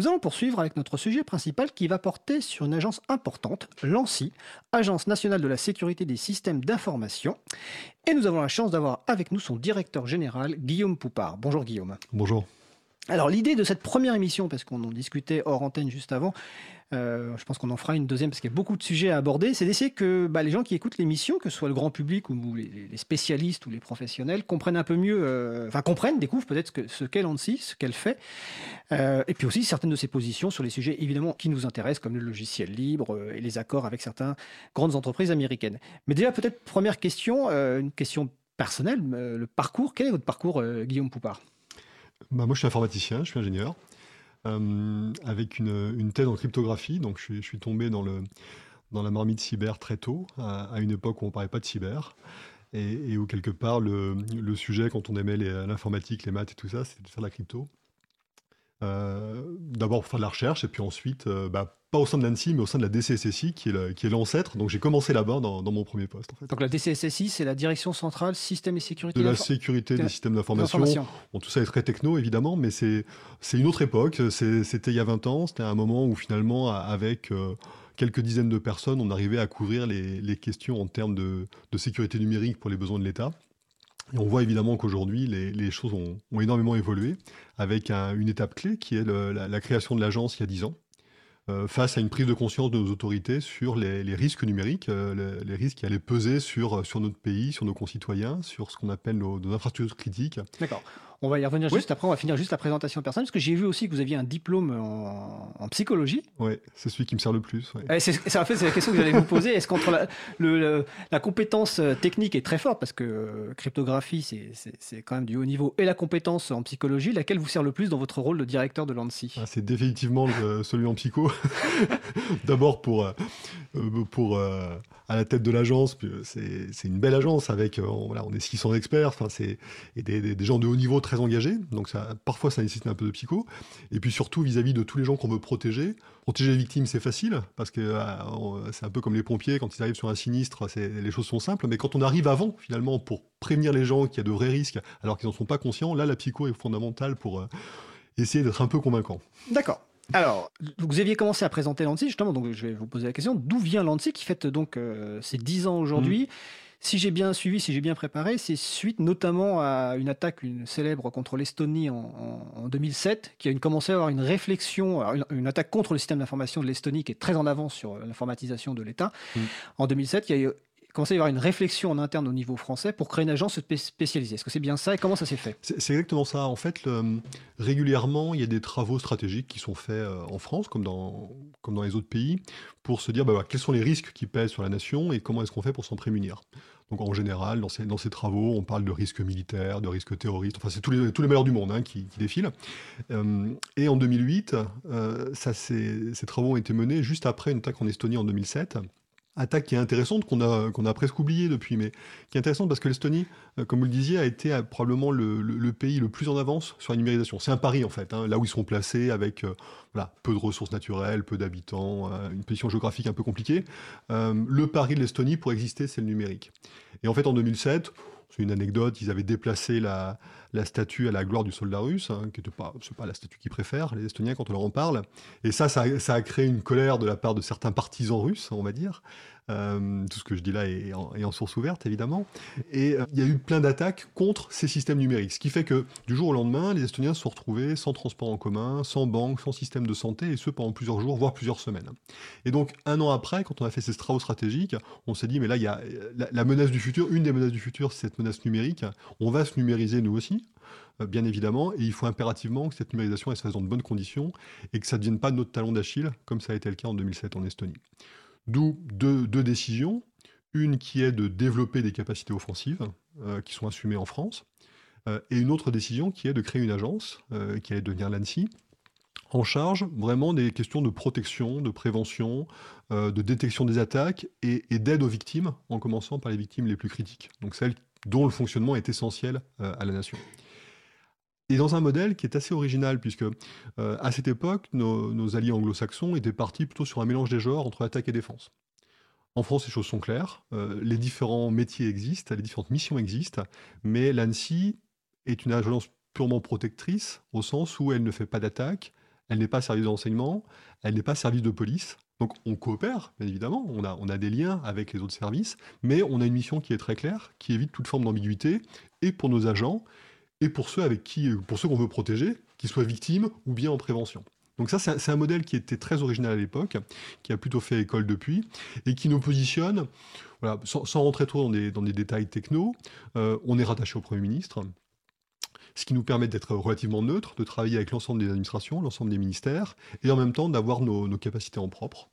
Nous allons poursuivre avec notre sujet principal qui va porter sur une agence importante, l'ANSI, Agence nationale de la sécurité des systèmes d'information. Et nous avons la chance d'avoir avec nous son directeur général, Guillaume Poupard. Bonjour Guillaume. Bonjour. Alors l'idée de cette première émission, parce qu'on en discutait hors antenne juste avant, euh, je pense qu'on en fera une deuxième parce qu'il y a beaucoup de sujets à aborder, c'est d'essayer que bah, les gens qui écoutent l'émission, que ce soit le grand public ou les, spécialistes ou les professionnels, comprennent un peu mieux, euh, enfin comprennent, découvrent peut-être ce qu'est l'ANSI, ce qu'elle fait, euh, et puis aussi certaines de ses positions sur les sujets évidemment qui nous intéressent, comme le logiciel libre et les accords avec certaines grandes entreprises américaines. Mais déjà peut-être première question, une question personnelle, le parcours, quel est votre parcours Guillaume Poupard? Bah, moi, je suis informaticien, je suis ingénieur, euh, avec une, une, thèse en cryptographie. Donc, je, suis tombé dans, le, dans la marmite cyber très tôt, à, une époque où on ne parlait pas de cyber. Et, où, quelque part, le, sujet, quand on aimait l'informatique, les, maths et tout ça, c'était de faire de la crypto. Euh, d'abord pour faire de la recherche, et puis ensuite, euh, bah, pas au sein de l'ANSI, mais au sein de la DCSSI, qui est l'ancêtre. Donc j'ai commencé là-bas dans, mon premier poste. Donc la DCSSI, c'est la Direction Centrale Système et Sécurité De la sécurité des systèmes d'information. Bon, tout ça est très techno, évidemment, mais c'est une autre époque. C'était il y a 20 ans, c'était un moment où finalement, avec... Euh, quelques dizaines de personnes, on arrivait à couvrir les, questions en termes de, sécurité numérique pour les besoins de l'État. Et on voit évidemment qu'aujourd'hui, les, choses ont, énormément évolué, avec une étape clé qui est la, création de l'agence il y a 10 ans, face à une prise de conscience de nos autorités sur les, risques numériques, euh, les, risques qui allaient peser sur, sur notre pays, sur nos concitoyens, sur ce qu'on appelle nos, nos infrastructures critiques. D'accord. On va y revenir juste après, on va finir juste la présentation personnelle, parce que j'ai vu aussi que vous aviez un diplôme en, psychologie. Oui, c'est celui qui me sert le plus. Ouais. C'est, en fait, c'est la question que j'allais vous poser. Est-ce qu'entre la, la, compétence euh, technique est très forte, parce que euh, cryptographie, c'est, quand même du haut niveau, et la compétence en psychologie, laquelle vous sert le plus dans votre rôle de directeur de l'ANSI ah, C'est définitivement celui en psycho. D'abord pour, euh, pour à la tête de l'agence, c'est, une belle agence avec, on est 600 experts, c'est, et des, gens de haut niveau très engagé, donc parfois ça nécessite un peu de psycho. Et puis surtout vis-à-vis de tous les gens qu'on veut protéger. Protéger les victimes, c'est facile, parce que euh, c'est un peu comme les pompiers, quand ils arrivent sur un sinistre, les choses sont simples. Mais quand on arrive avant, finalement, pour prévenir les gens qu'il y a de vrais risques, alors qu'ils n'en sont pas conscients, là, la psycho est fondamentale pour euh, essayer d'être un peu convaincant. D'accord. Alors, vous aviez commencé à présenter l'ANSI, justement, donc je vais vous poser la question, d'où vient l'ANSI qui fête donc euh, ses 10 ans aujourd'hui? Mmh. Si j'ai bien suivi, si j'ai bien préparé, c'est suite notamment à une attaque une célèbre contre l'Estonie en, 2007, qui a commencé à avoir une réflexion, une, attaque contre le système d'information de l'Estonie qui est très en avance sur l'informatisation de l'État. Mmh. En 2007, il y a commencé à y avoir une réflexion en interne au niveau français pour créer une agence spécialisée. Est-ce que c'est bien ça et comment ça s'est fait? C'est exactement ça. En fait, régulièrement, il y a des travaux stratégiques qui sont faits euh, en France, comme dans, comme dans les autres pays, pour se dire bah, quels sont les risques qui pèsent sur la nation et comment est-ce qu'on fait pour s'en prémunir? Donc en général, dans ces, travaux, on parle de risques militaires, de risques terroristes, enfin c'est tous les, tous malheurs du monde hein, qui, défilent. Euh, et en 2008, euh, ces travaux ont été menés juste après une attaque en Estonie en 2007 attaque qui est intéressante, qu'on a, qu'on a presque oublié depuis, mais qui est intéressante parce que l'Estonie, euh, comme vous le disiez, a été euh, probablement le, pays le plus en avance sur la numérisation. C'est un pari en fait, hein, là où ils sont placés avec euh, peu de ressources naturelles, peu d'habitants, une position géographique un peu compliquée. le pari de l'Estonie pour exister, c'est le numérique. Et en fait, en 2007, c'est une anecdote, ils avaient déplacé la, statue à la gloire du soldat russe, hein, qui n'est pas, la statue qu'ils préfèrent, les Estoniens, quand on leur en parle. Et ça, ça, a créé une colère de la part de certains partisans russes, on va dire. Euh, tout ce que je dis là est en, source ouverte, évidemment. Et euh, il y a eu plein d'attaques contre ces systèmes numériques. Ce qui fait que du jour au lendemain, les Estoniens se sont retrouvés sans transport en commun, sans banque, sans système de santé, et ce pendant plusieurs jours, voire plusieurs semaines. Et donc, un an après, quand on a fait ces travaux stratégiques, on s'est dit, mais là, il y a la, menace du futur, une des menaces du futur, c'est cette menace numérique. On va se numériser nous aussi euh, bien évidemment, et il faut impérativement que cette numérisation se fasse dans de bonnes conditions et que ça ne devienne pas notre talon d'Achille, comme ça a été le cas en 2007 en Estonie. D'où deux, décisions. Une qui est de développer des capacités offensives euh, qui sont assumées en France, euh, et une autre décision qui est de créer une agence euh, qui allait devenir l'ANSI, en charge vraiment des questions de protection, de prévention, de détection des attaques et, d'aide aux victimes, en commençant par les victimes les plus critiques, donc celles dont le fonctionnement est essentiel à la nation. Et dans un modèle qui est assez original, puisque à cette époque, nos, alliés anglo-saxons étaient partis plutôt sur un mélange des genres entre attaque et défense. En France, les choses sont claires. les différents métiers existent, les différentes missions existent, mais l'ANSI est une agence purement protectrice, au sens où elle ne fait pas d'attaque, elle n'est pas service de renseignement, elle n'est pas service de police. Donc on coopère, bien évidemment, on a des liens avec les autres services, mais on a une mission qui est très claire, qui évite toute forme d'ambiguïté, et pour nos agents, et pour ceux avec qui, pour ceux qu'on veut protéger, qu'ils soient victimes ou bien en prévention. Donc ça, c'est un, modèle qui était très original à l'époque, qui a plutôt fait école depuis, et qui nous positionne, voilà, sans, rentrer trop dans des, dans des détails techno, euh, on est rattaché au Premier ministre, ce qui nous permet d'être relativement neutre, de travailler avec l'ensemble des administrations, l'ensemble des ministères, et en même temps d'avoir nos, capacités en propre.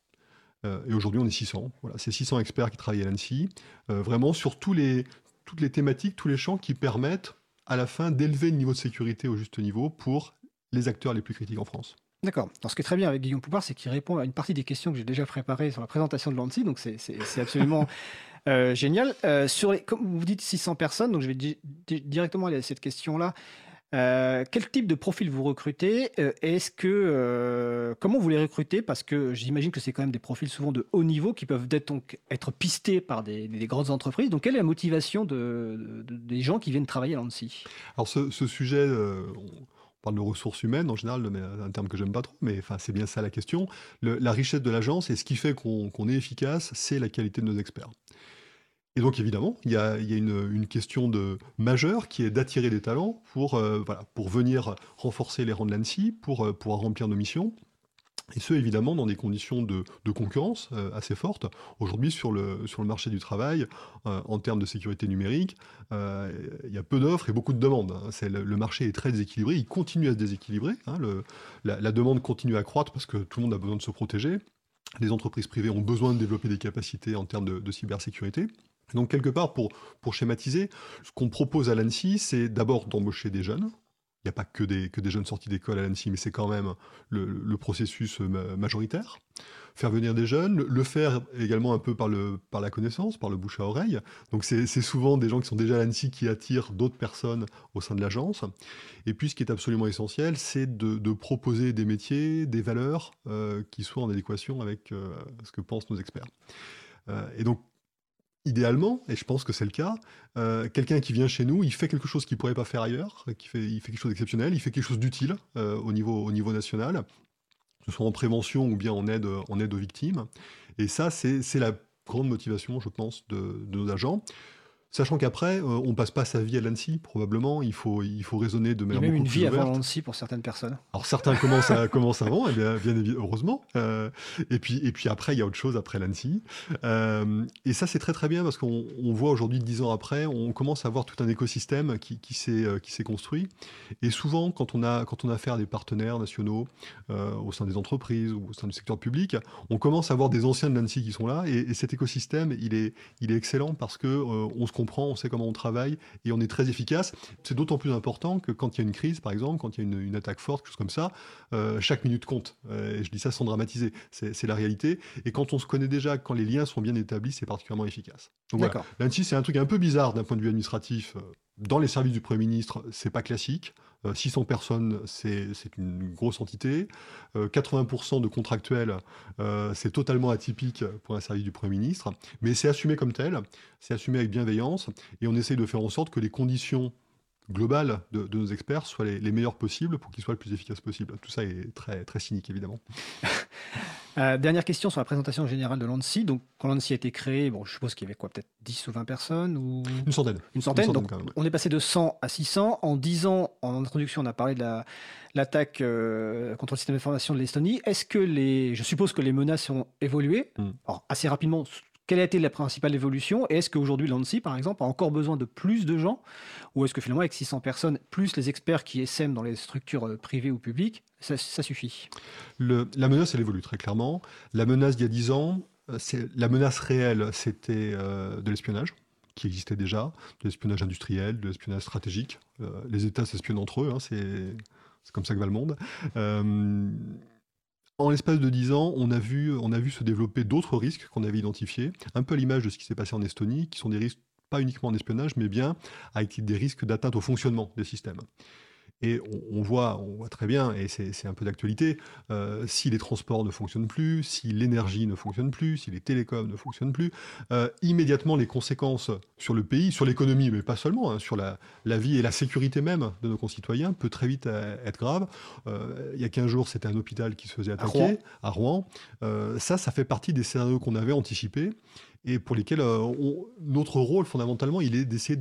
Euh, et aujourd'hui, on est 600. Voilà, c'est 600 experts qui travaillent à l'ANSI, euh, vraiment sur tous les, toutes les thématiques, tous les champs qui permettent à la fin d'élever le niveau de sécurité au juste niveau pour les acteurs les plus critiques en France. D'accord. ce qui est très bien avec Guillaume Poupard, c'est qu'il répond à une partie des questions que j'ai déjà préparées sur la présentation de l'ANSI, donc c'est absolument euh, génial. Euh, sur les, comme vous dites 600 personnes, donc je vais directement aller à cette question-là. Euh, quel type de profil vous recrutez Est-ce que comment vous les recrutez? Parce que j'imagine que c'est quand même des profils souvent de haut niveau qui peuvent être, donc, être pistés par des, grandes entreprises. Donc quelle est la motivation de, des gens qui viennent travailler à l'ANSI Alors ce, sujet, parle de ressources humaines en général, un terme que j'aime pas trop, mais enfin, c'est bien ça la question. la richesse de l'agence et ce qui fait qu'on est efficace, c'est la qualité de nos experts. Et donc évidemment, il y a, une, question de, majeure qui est d'attirer des talents pour, euh, voilà, pour venir renforcer les rangs de l'ANSI, pour euh, pouvoir remplir nos missions, et ce, évidemment, dans des conditions de, concurrence euh, assez fortes. Aujourd'hui, sur le, sur le marché du travail, en termes de sécurité numérique, il y a peu d'offres et beaucoup de demandes. Hein. Le, marché est très déséquilibré, il continue à se déséquilibrer. Hein. la, demande continue à croître parce que tout le monde a besoin de se protéger. Les entreprises privées ont besoin de développer des capacités en termes de, cybersécurité. Donc, quelque part, pour, pour schématiser, ce qu'on propose à l'ANSI, c'est d'abord d'embaucher des jeunes, il n'y a pas que des, que des jeunes sortis d'école à l'ANSI, mais c'est quand même le, processus euh, majoritaire. Faire venir des jeunes, le faire également un peu par, le, par la connaissance, par le bouche à oreille. Donc c'est souvent des gens qui sont déjà à l'ANSI qui attirent d'autres personnes au sein de l'agence. Et puis ce qui est absolument essentiel, c'est de, proposer des métiers, des valeurs euh, qui soient en adéquation avec euh, ce que pensent nos experts. et donc idéalement, et je pense que c'est le cas, euh, quelqu'un qui vient chez nous, il fait quelque chose qu'il ne pourrait pas faire ailleurs, il fait quelque chose d'exceptionnel, il fait quelque chose d'utile euh, au, niveau, au niveau national, que ce soit en prévention ou bien en aide, aux victimes. Et ça, c'est la grande motivation, je pense, de nos agents. Sachant qu'après, euh, on passe pas sa vie à l'ANSI, probablement. Il faut, il faut raisonner de manière Il y a même une vie avant l'ANSI pour certaines personnes. Alors certains commencent, à, commencent avant, et bien, bien heureusement. Euh, et, puis, et puis après, il y a autre chose après l'ANSI. Euh, et ça, c'est très très bien parce qu'on voit aujourd'hui, dix ans après, on commence à voir tout un écosystème qui, qui s'est construit. Et souvent, quand on a, quand on a affaire à des partenaires nationaux au sein des entreprises ou au sein du secteur public, on commence à voir des anciens de l'ANSI qui sont là. Et, cet écosystème, il est, il est excellent parce que on se comprend, on sait comment on travaille et on est très efficace. C'est d'autant plus important que quand il y a une crise, par exemple, quand il y a une, attaque forte, quelque chose comme ça, euh, chaque minute compte. Euh, et je dis ça sans dramatiser, c'est la réalité. Et quand on se connaît déjà, quand les liens sont bien établis, c'est particulièrement efficace. Donc voilà, l'ANSI, c'est un truc un peu bizarre d'un point de vue administratif. Euh, dans les services du Premier ministre, c'est pas classique. 600 personnes, c'est une grosse entité. 80% de contractuels, c'est totalement atypique pour un service du Premier ministre. Mais c'est assumé comme tel, c'est assumé avec bienveillance, et on essaye de faire en sorte que les conditions globales de, nos experts soient les, meilleures possibles pour qu'ils soient le plus efficaces possible. Tout ça est très, très cynique, évidemment. Euh, dernière question sur la présentation générale de l'ANSI. Donc, quand l'ANSI a été créé, bon, je suppose qu'il y avait quoi, peut-être 10 ou 20 personnes ou... Une centaine. Une centaine. donc, on est passé de 100 à 600. En 10 ans, en introduction, on a parlé de l'attaque euh, contre le système d'information de l'Estonie. Est-ce que les. Je suppose que les menaces ont évolué. Hmm. Alors, assez rapidement, quelle a été la principale évolution est-ce qu'aujourd'hui l'ANSI, par exemple, a encore besoin de plus de gens Ou est-ce que finalement, avec 600 personnes, plus les experts qui essaiment dans les structures euh, privées ou publiques, ça, suffit? La menace, elle évolue très clairement. La menace d'il y a 10 ans, euh, la menace réelle, c'était euh, de l'espionnage qui existait déjà, de l'espionnage industriel, de l'espionnage stratégique. les États s'espionnent entre eux, hein, c'est comme ça que va le monde. En l'espace de 10 ans, on a vu, on a vu se développer d'autres risques qu'on avait identifiés, un peu à l'image de ce qui s'est passé en Estonie, qui sont des risques pas uniquement en espionnage, mais bien avec des risques d'atteinte au fonctionnement des systèmes. Et on, voit, on voit très bien, et c'est un peu d'actualité, euh, si les transports ne fonctionnent plus, si l'énergie ne fonctionne plus, si les télécoms ne fonctionnent plus, euh, immédiatement les conséquences sur le pays, sur l'économie, mais pas seulement, hein, sur la, la, vie et la sécurité même de nos concitoyens, peut très vite euh, être grave. il y a 15 jours, c'était un hôpital qui se faisait attaquer à Rouen. À Rouen. ça, ça fait partie des scénarios qu'on avait anticipés et pour lesquels notre rôle fondamentalement, il est d'essayer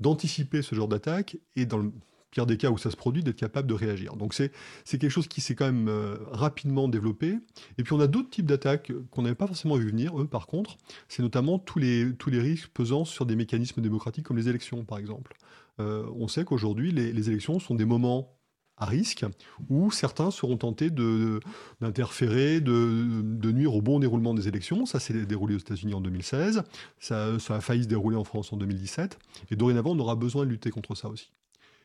d'anticiper ce genre d'attaque et dans le pire des cas où ça se produit, d'être capable de réagir. Donc c'est quelque chose qui s'est quand même euh, rapidement développé. Et puis on a d'autres types d'attaques qu'on n'avait pas forcément vu venir, eux par contre, c'est notamment tous les, tous les risques pesant sur des mécanismes démocratiques comme les élections par exemple. Euh, on sait qu'aujourd'hui les, élections sont des moments à risque, où certains seront tentés d'interférer, de, de, nuire au bon déroulement des élections. Ça s'est déroulé aux États-Unis en 2016, ça, ça, a failli se dérouler en France en 2017, et dorénavant on aura besoin de lutter contre ça aussi.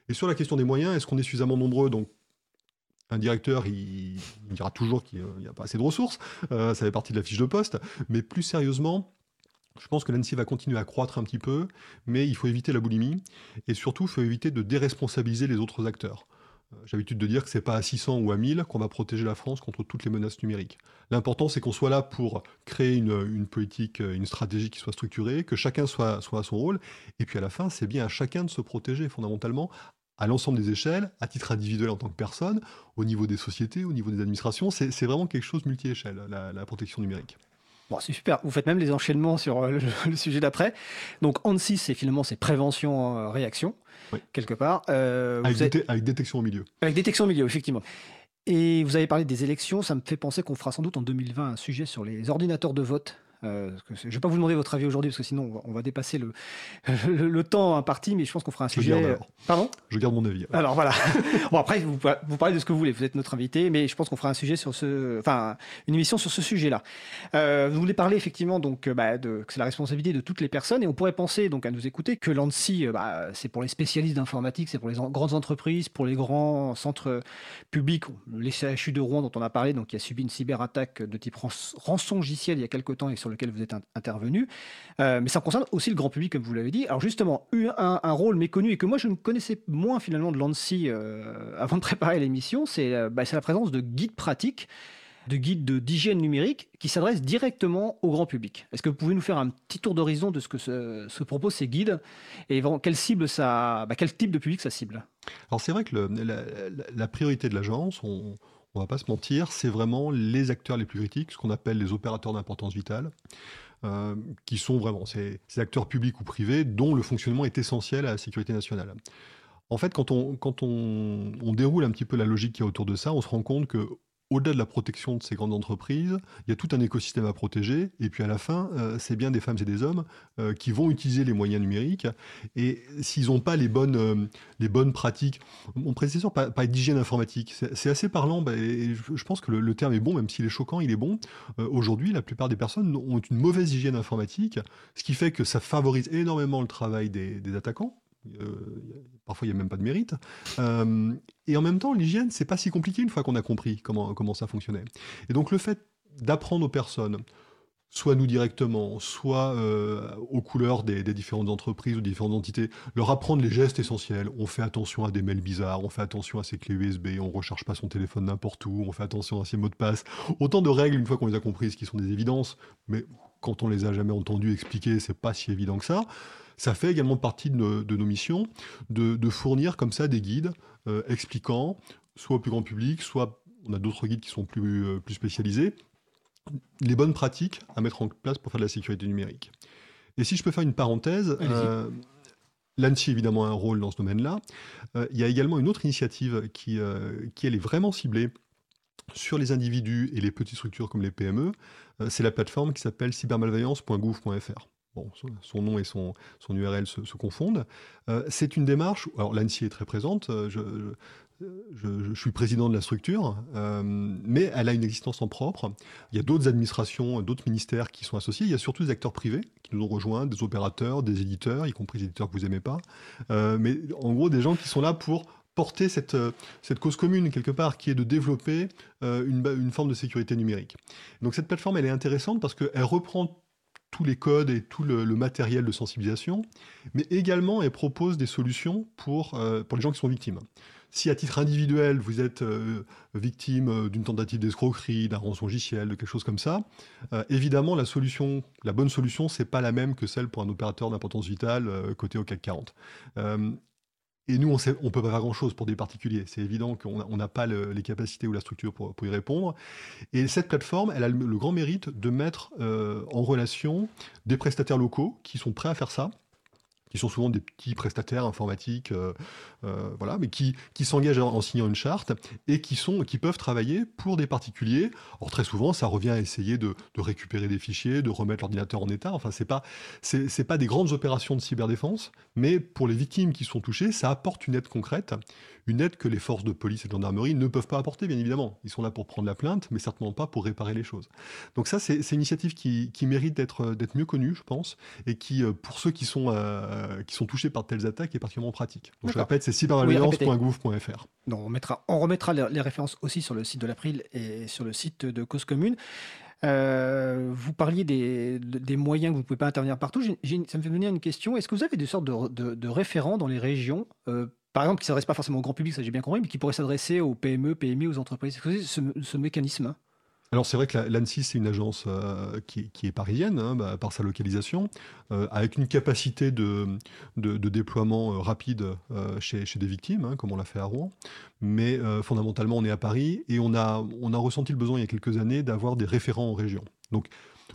Et sur la question des moyens, est-ce qu'on est suffisamment nombreux Donc, un directeur, il, dira toujours qu'il n'y a pas assez de ressources, euh, ça fait partie de la fiche de poste, mais plus sérieusement, je pense que l'ANSI va continuer à croître un petit peu, mais il faut éviter la boulimie, et surtout, il faut éviter de déresponsabiliser les autres acteurs. Euh, j'ai l'habitude de dire que c'est pas à 600 ou à 1000 qu'on va protéger la France contre toutes les menaces numériques. L'important, c'est qu'on soit là pour créer une, politique, euh, une stratégie qui soit structurée, que chacun soit, soit à son rôle. Et puis à la fin, c'est bien à chacun de se protéger fondamentalement à l'ensemble des échelles, à titre individuel en tant que personne, au niveau des sociétés, au niveau des administrations. C'est vraiment quelque chose multi-échelle, la protection numérique. Bon, c'est super. Vous faites même les enchaînements sur euh, le, sujet d'après. Donc, ANSI, c'est finalement c'est prévention-réaction, euh, quelque part. Euh, avec, détection au milieu. Avec détection au milieu, effectivement. Et vous avez parlé des élections, ça me fait penser qu'on fera sans doute en 2020 un sujet sur les ordinateurs de vote euh, je ne vais pas vous demander votre avis aujourd'hui parce que sinon on va, dépasser le, le, temps imparti, mais je pense qu'on fera un sujet. Euh, Pardon? Je garde mon avis. Alors, voilà. bon après vous, vous, parlez de ce que vous voulez. Vous êtes notre invité, mais je pense qu'on fera un sujet sur ce, enfin une émission sur ce sujet-là. Euh, vous voulez parler effectivement donc bah, de que c'est la responsabilité de toutes les personnes et on pourrait penser donc à nous écouter que l'ANSI bah, c'est pour les spécialistes d'informatique, c'est pour les grandes entreprises, pour les grands centres publics, les CHU de Rouen dont on a parlé, donc qui a subi une cyberattaque de type rançon logiciel il y a quelques temps et sur lequel vous êtes intervenu. Euh, mais ça concerne aussi le grand public, comme vous l'avez dit. Alors justement, un, un, rôle méconnu et que moi je ne connaissais moins finalement de l'ANSI euh, avant de préparer l'émission, euh, bah, c'est la présence de guides pratiques de guides d'hygiène numérique qui s'adressent directement au grand public. Est-ce que vous pouvez nous faire un petit tour d'horizon de ce que se, proposent ces guides et bah, quel type de public ça cible? Alors c'est vrai que la, priorité de l'agence, on, on va pas se mentir, c'est vraiment les acteurs les plus critiques, ce qu'on appelle les opérateurs d'importance vitale, euh, qui sont vraiment ces, acteurs publics ou privés dont le fonctionnement est essentiel à la sécurité nationale. En fait, quand on, on, on déroule un petit peu la logique qui est autour de ça, on se rend compte que au-delà de la protection de ces grandes entreprises, il y a tout un écosystème à protéger. Et puis à la fin, euh, c'est bien des femmes et des hommes euh, qui vont utiliser les moyens numériques. Et s'ils n'ont pas les bonnes, euh, les bonnes pratiques, mon prédécesseur pas, d'hygiène informatique, c'est assez parlant. Bah, et je pense que le, terme est bon, même s'il est choquant, il est bon. Aujourd'hui, la plupart des personnes ont une mauvaise hygiène informatique, ce qui fait que ça favorise énormément le travail des, attaquants parfois, il n'y a même pas de mérite. Euh, et en même temps, l'hygiène, c'est pas si compliqué une fois qu'on a compris comment, comment ça fonctionnait. Et donc, le fait d'apprendre aux personnes, soit nous directement, soit euh, aux couleurs des, différentes entreprises ou différentes entités, leur apprendre les gestes essentiels. On fait attention à des mails bizarres, on fait attention à ses clés USB, on recharge pas son téléphone n'importe où, on fait attention à ses mots de passe. Autant de règles, une fois qu'on les a comprises, qui sont des évidences, mais quand on les a jamais entendues expliquer, c'est pas si évident que ça. Ça fait également partie de nos, missions de, fournir comme ça des guides euh, expliquant, soit au plus grand public, soit on a d'autres guides qui sont plus, euh, plus spécialisés, les bonnes pratiques à mettre en place pour faire de la sécurité numérique. Et si je peux faire une parenthèse, euh, l'ANSI évidemment a un rôle dans ce domaine-là. il y a également une autre initiative qui, qui elle est vraiment ciblée sur les individus et les petites structures comme les PME. c'est la plateforme qui s'appelle cybermalveillance.gouv.fr. Son nom et son, son URL se, confondent. Euh, c'est une démarche, alors l'ANSI est très présente, euh, je, je, suis président de la structure, euh, mais elle a une existence en propre. Il y a d'autres administrations, d'autres ministères qui sont associés. Il y a surtout des acteurs privés qui nous ont rejoints, des opérateurs, des éditeurs, y compris des éditeurs que vous n'aimez pas. mais en gros, des gens qui sont là pour porter cette, cette cause commune quelque part, qui est de développer une, une, forme de sécurité numérique. Donc cette plateforme, elle est intéressante parce qu'elle reprend tous les codes et tout le, matériel de sensibilisation, mais également elle propose des solutions pour, euh, pour les gens qui sont victimes. si à titre individuel, vous êtes victime d'une tentative d'escroquerie, d'un rançongiciel, de quelque chose comme ça, évidemment, la solution, la bonne solution, c'est pas la même que celle pour un opérateur d'importance vitale côté au CAC 40. Et nous, on ne peut pas faire grand-chose pour des particuliers. C'est évident qu'on n'a pas les capacités ou la structure pour, y répondre. Et cette plateforme, elle a le, grand mérite de mettre en relation des prestataires locaux qui sont prêts à faire ça qui sont souvent des petits prestataires informatiques, euh, euh, voilà, mais qui, qui s'engagent en, signant une charte et qui, sont, qui peuvent travailler pour des particuliers. Or, très souvent, ça revient à essayer de, récupérer des fichiers, de remettre l'ordinateur en état. Enfin, ce n'est pas, c'est, pas des grandes opérations de cyberdéfense, mais pour les victimes qui sont touchées, ça apporte une aide concrète, une aide que les forces de police et de gendarmerie ne peuvent pas apporter, bien évidemment. Ils sont là pour prendre la plainte, mais certainement pas pour réparer les choses. Donc ça, c'est, une initiative qui, qui mérite d'être, d'être mieux connue, je pense, et qui, euh, pour ceux qui sont euh, qui sont touchés par de telles attaques est particulièrement pratique. Donc je répète, c'est cybermalveillance.gouv.fr. on, mettra, on remettra les, références aussi sur le site de l'April et sur le site de Cause Commune. Euh, vous parliez des, des, moyens que vous ne pouvez pas intervenir partout. ça me fait venir une question. Est-ce que vous avez des sortes de, de, référents dans les régions euh, par exemple, qui ne s'adressent pas forcément au grand public, ça j'ai bien compris, mais qui pourraient s'adresser aux PME, PMI, aux entreprises. Ce, ce mécanisme alors c'est vrai que l'ANSI, c'est une agence euh, qui, est parisienne, hein, bah, par sa localisation, euh, avec une capacité de, déploiement euh, rapide chez, des victimes, hein, comme on l'a fait à Rouen. Mais fondamentalement, on est à Paris et on a, on a ressenti le besoin il y a quelques années d'avoir des référents en région. Donc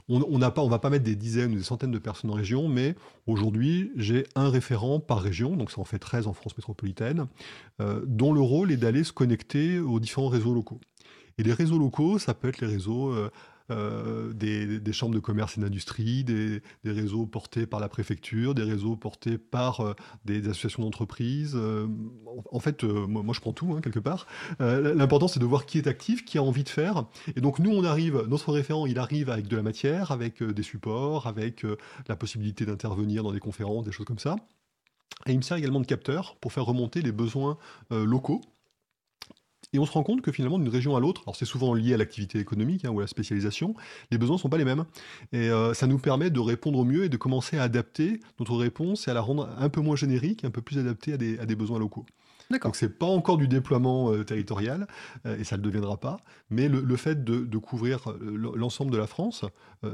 on ne va pas mettre des dizaines ou des centaines de personnes en région, mais aujourd'hui, j'ai un référent par région, donc ça en fait 13 en France métropolitaine, dont le rôle est d'aller se connecter aux différents réseaux locaux. Et les réseaux locaux, ça peut être les réseaux euh, euh, des, chambres de commerce et d'industrie, des, réseaux portés par la préfecture, des réseaux portés par euh, des associations d'entreprises. en fait, moi, je prends tout, hein, quelque part. L'important, c'est de voir qui est actif, qui a envie de faire. Et donc, nous, on arrive, notre référent, il arrive avec de la matière, avec des supports, avec la possibilité d'intervenir dans des conférences, des choses comme ça. Et il me sert également de capteur pour faire remonter les besoins locaux et on se rend compte que finalement, d'une région à l'autre, alors c'est souvent lié à l'activité économique hein, ou à la spécialisation, les besoins ne sont pas les mêmes. Et euh, ça nous permet de répondre au mieux et de commencer à adapter notre réponse et à la rendre un peu moins générique, un peu plus adaptée à des besoins locaux. Donc c'est pas encore du déploiement euh, territorial euh, et ça ne le deviendra pas, mais le, fait de, couvrir euh, l'ensemble de la France,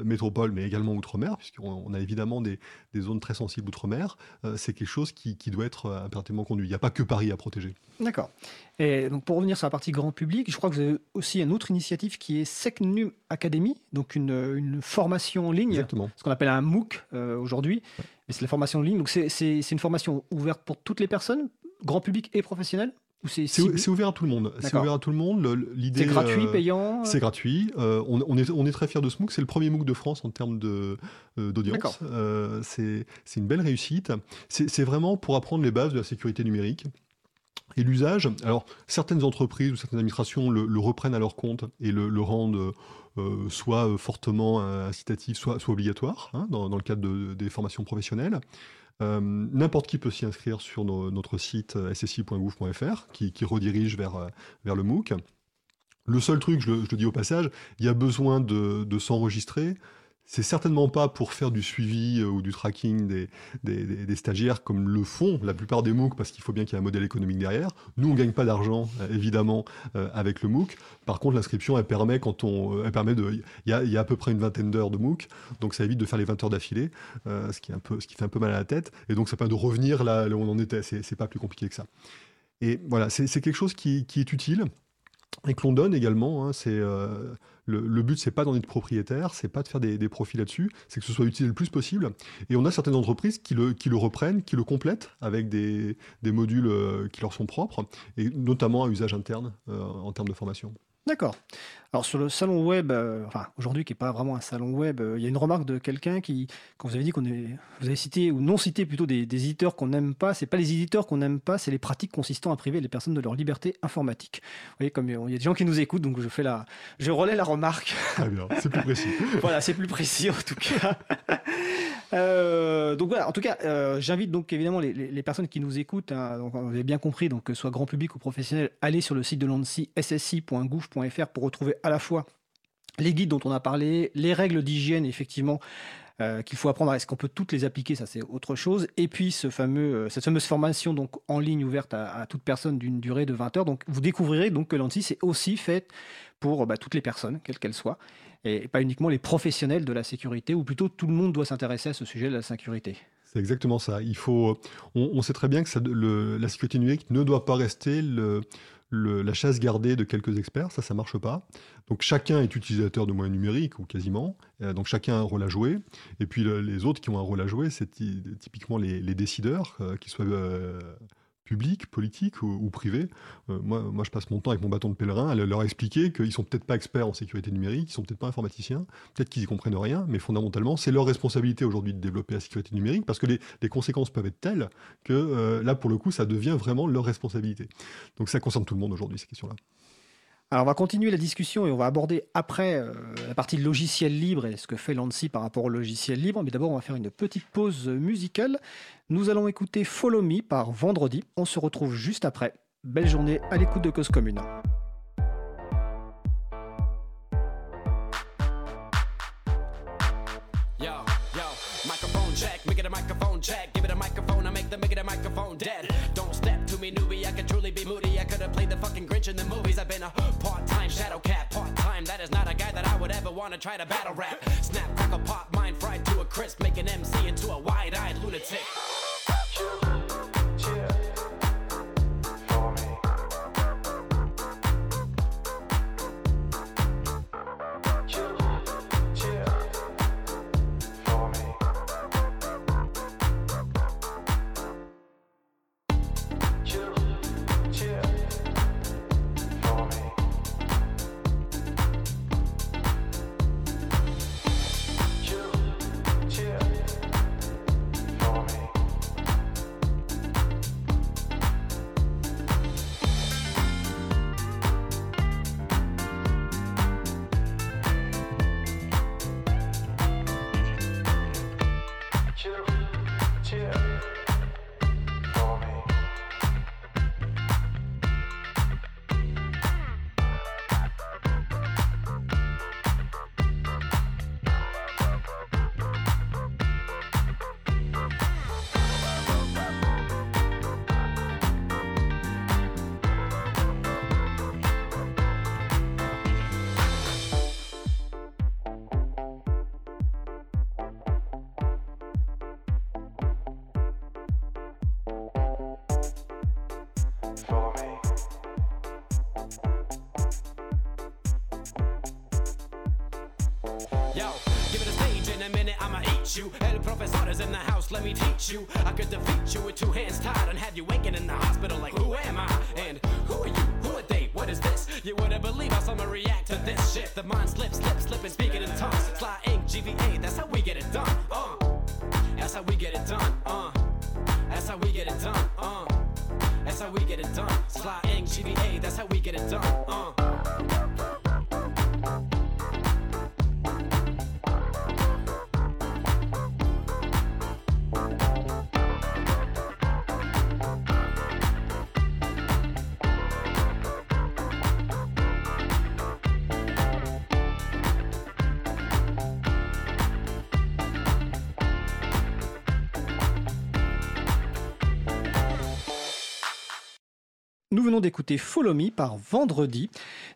métropole mais également outre-mer, puisqu'on a évidemment des, zones très sensibles outre-mer, c'est quelque chose qui, doit être impérativement conduit. Il n'y a pas que Paris à protéger. D'accord. Et donc pour revenir sur la partie grand public, je crois que vous avez aussi une autre initiative qui est SecNum Academy, donc une, formation en ligne, Exactement. ce qu'on appelle un MOOC aujourd'hui. Mais c'est la formation en ligne, donc c'est une formation ouverte pour toutes les personnes, grand public et professionnel c'est ouvert à tout le monde. C'est ouvert à tout le monde. C'est gratuit, euh, payant. Euh c'est gratuit. Euh, on, est, on est très fiers de ce MOOC. C'est le premier MOOC de France en termes d'audience. c'est une belle réussite. C'est vraiment pour apprendre les bases de la sécurité numérique. Et l'usage, alors certaines entreprises ou certaines administrations le, reprennent à leur compte et le, rendent soit fortement incitatif, soit, soit obligatoire, hein, dans, dans, le cadre des formations professionnelles. Euh, n'importe qui peut s'y inscrire sur notre site euh, ssi.gouv.fr qui, redirige vers, euh, vers le MOOC. Le seul truc, je le, dis au passage, il y a besoin de s'enregistrer. C'est certainement pas pour faire du suivi euh, ou du tracking des, stagiaires comme le font la plupart des MOOC parce qu'il faut bien qu'il y ait un modèle économique derrière. Nous, on gagne pas d'argent, euh, évidemment, euh, avec le MOOC. Par contre, l'inscription, elle permet quand on, elle permet de, il y a, à peu près une vingtaine d'heures de MOOC, donc ça évite de faire les 20 heures d'affilée, ce qui fait un peu mal à la tête. Et donc, ça permet de revenir là, où on en était. C'est pas plus compliqué que ça. Et voilà, c'est quelque chose qui, est utile et que l'on donne également. Hein, c'est le, but, c'est pas d'en être propriétaire, c'est pas de faire des, profits là-dessus, c'est que ce soit utilisé le plus possible. Et on a certaines entreprises qui le, reprennent, qui le complètent avec des, des modules euh, qui leur sont propres, et notamment à usage interne euh, en termes de formation. D'accord. Alors sur le salon web, euh, enfin aujourd'hui qui n'est pas vraiment un salon web, euh, il y a une remarque de quelqu'un qui, quand vous avez dit qu'on est, vous avez cité ou non cité plutôt des, éditeurs qu'on n'aime pas, c'est pas les éditeurs qu'on n'aime pas, c'est les pratiques consistant à priver les personnes de leur liberté informatique. Vous voyez, comme il y a des gens qui nous écoutent, donc je fais la, je relais la remarque. Très bien, c'est plus précis. voilà, c'est plus précis en tout cas. Euh, donc voilà, en tout cas, euh, j'invite donc évidemment les, personnes qui nous écoutent, hein, vous avez bien compris, donc que ce soit grand public ou professionnel, aller sur le site de l'ANSI, ssci.gouv.fr pour retrouver à la fois les guides dont on a parlé, les règles d'hygiène effectivement euh, qu'il faut apprendre. Est-ce qu'on peut toutes les appliquer? Ça, c'est autre chose. Et puis, cette fameuse formation donc, en ligne ouverte à, toute personne d'une durée de 20 heures. Donc, vous découvrirez donc que l'ANSI, c'est aussi fait pour bah, toutes les personnes, quelles qu'elles soient, et pas uniquement les professionnels de la sécurité, ou plutôt tout le monde doit s'intéresser à ce sujet de la sécurité. C'est exactement ça. Il faut, on, sait très bien que la sécurité numérique ne doit pas rester la chasse gardée de quelques experts, ça, ça marche pas. Donc chacun est utilisateur de moyens numériques, ou quasiment, euh, donc chacun a un rôle à jouer. Et puis les autres qui ont un rôle à jouer, c'est typiquement les, décideurs, euh, qui soient euh, public, politique ou, privé. Euh, moi, moi, je passe mon temps avec mon bâton de pèlerin à leur expliquer qu'ils sont peut-être pas experts en sécurité numérique, ils sont peut-être pas informaticiens, peut-être qu'ils y comprennent rien, mais fondamentalement, c'est leur responsabilité aujourd'hui de développer la sécurité numérique parce que les, conséquences peuvent être telles que euh, là, pour le coup, ça devient vraiment leur responsabilité. Donc ça concerne tout le monde aujourd'hui, ces questions-là. Alors on va continuer la discussion et on va aborder après euh, la partie logiciel libre et ce que fait l'ANSI par rapport au logiciel libre. Mais d'abord on va faire une petite pause musicale. Nous allons écouter Follow Me par Vendredi. On se retrouve juste après. Belle journée à l'écoute de Cause Commune. me, newbie. I could truly be moody. Played the fucking Grinch in the movies. I've been a part time shadow cat, part time. That is not a guy that I would ever want to try to battle rap. Snap, crackle, pop, mind fried to a crisp, make an MC into a wide eyed lunatic. You. El in the house, let me teach you. I could defeat you with two hands tied and have you waking in the hospital like, who am I? And who are you? Who are they? What is this? You wouldn't believe how someone react to this shit. The mind slips, venons d'écouter Follow Me par Vendredi,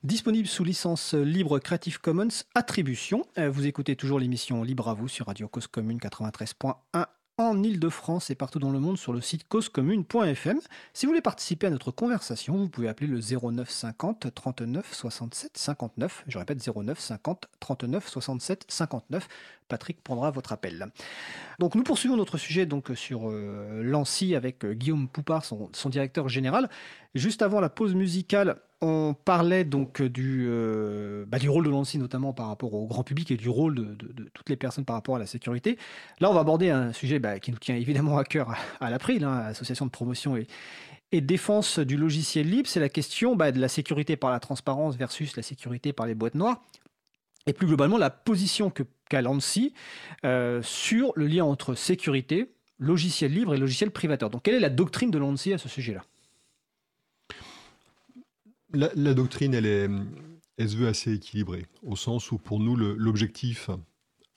disponible sous licence libre Creative Commons Attribution. Euh, vous écoutez toujours l'émission Libre à vous sur Radio Cause Commune 93.1 en Ile-de-France et partout dans le monde sur le site causecommune.fm. Si vous voulez participer à notre conversation, vous pouvez appeler le 09 50 39 67 59. Je répète 09 50 39 67 59. Patrick prendra votre appel. Donc nous poursuivons notre sujet donc sur euh, avec euh, Guillaume Poupard, son, directeur général. Juste avant la pause musicale, on parlait donc du, euh, bah, du rôle de l'ANSI notamment par rapport au grand public et du rôle de, toutes les personnes par rapport à la sécurité. Là, on va aborder un sujet bah, qui nous tient évidemment à cœur à, l'April, hein, Association de promotion et, défense du logiciel libre, c'est la question bah, de la sécurité par la transparence versus la sécurité par les boîtes noires et plus globalement la position qu'a euh, sur le lien entre sécurité, logiciel libre et logiciel privateur. Donc quelle est la doctrine de l'ANSI à ce sujet-là? La, doctrine, elle, est, elle se veut assez équilibrée, au sens où pour nous, l'objectif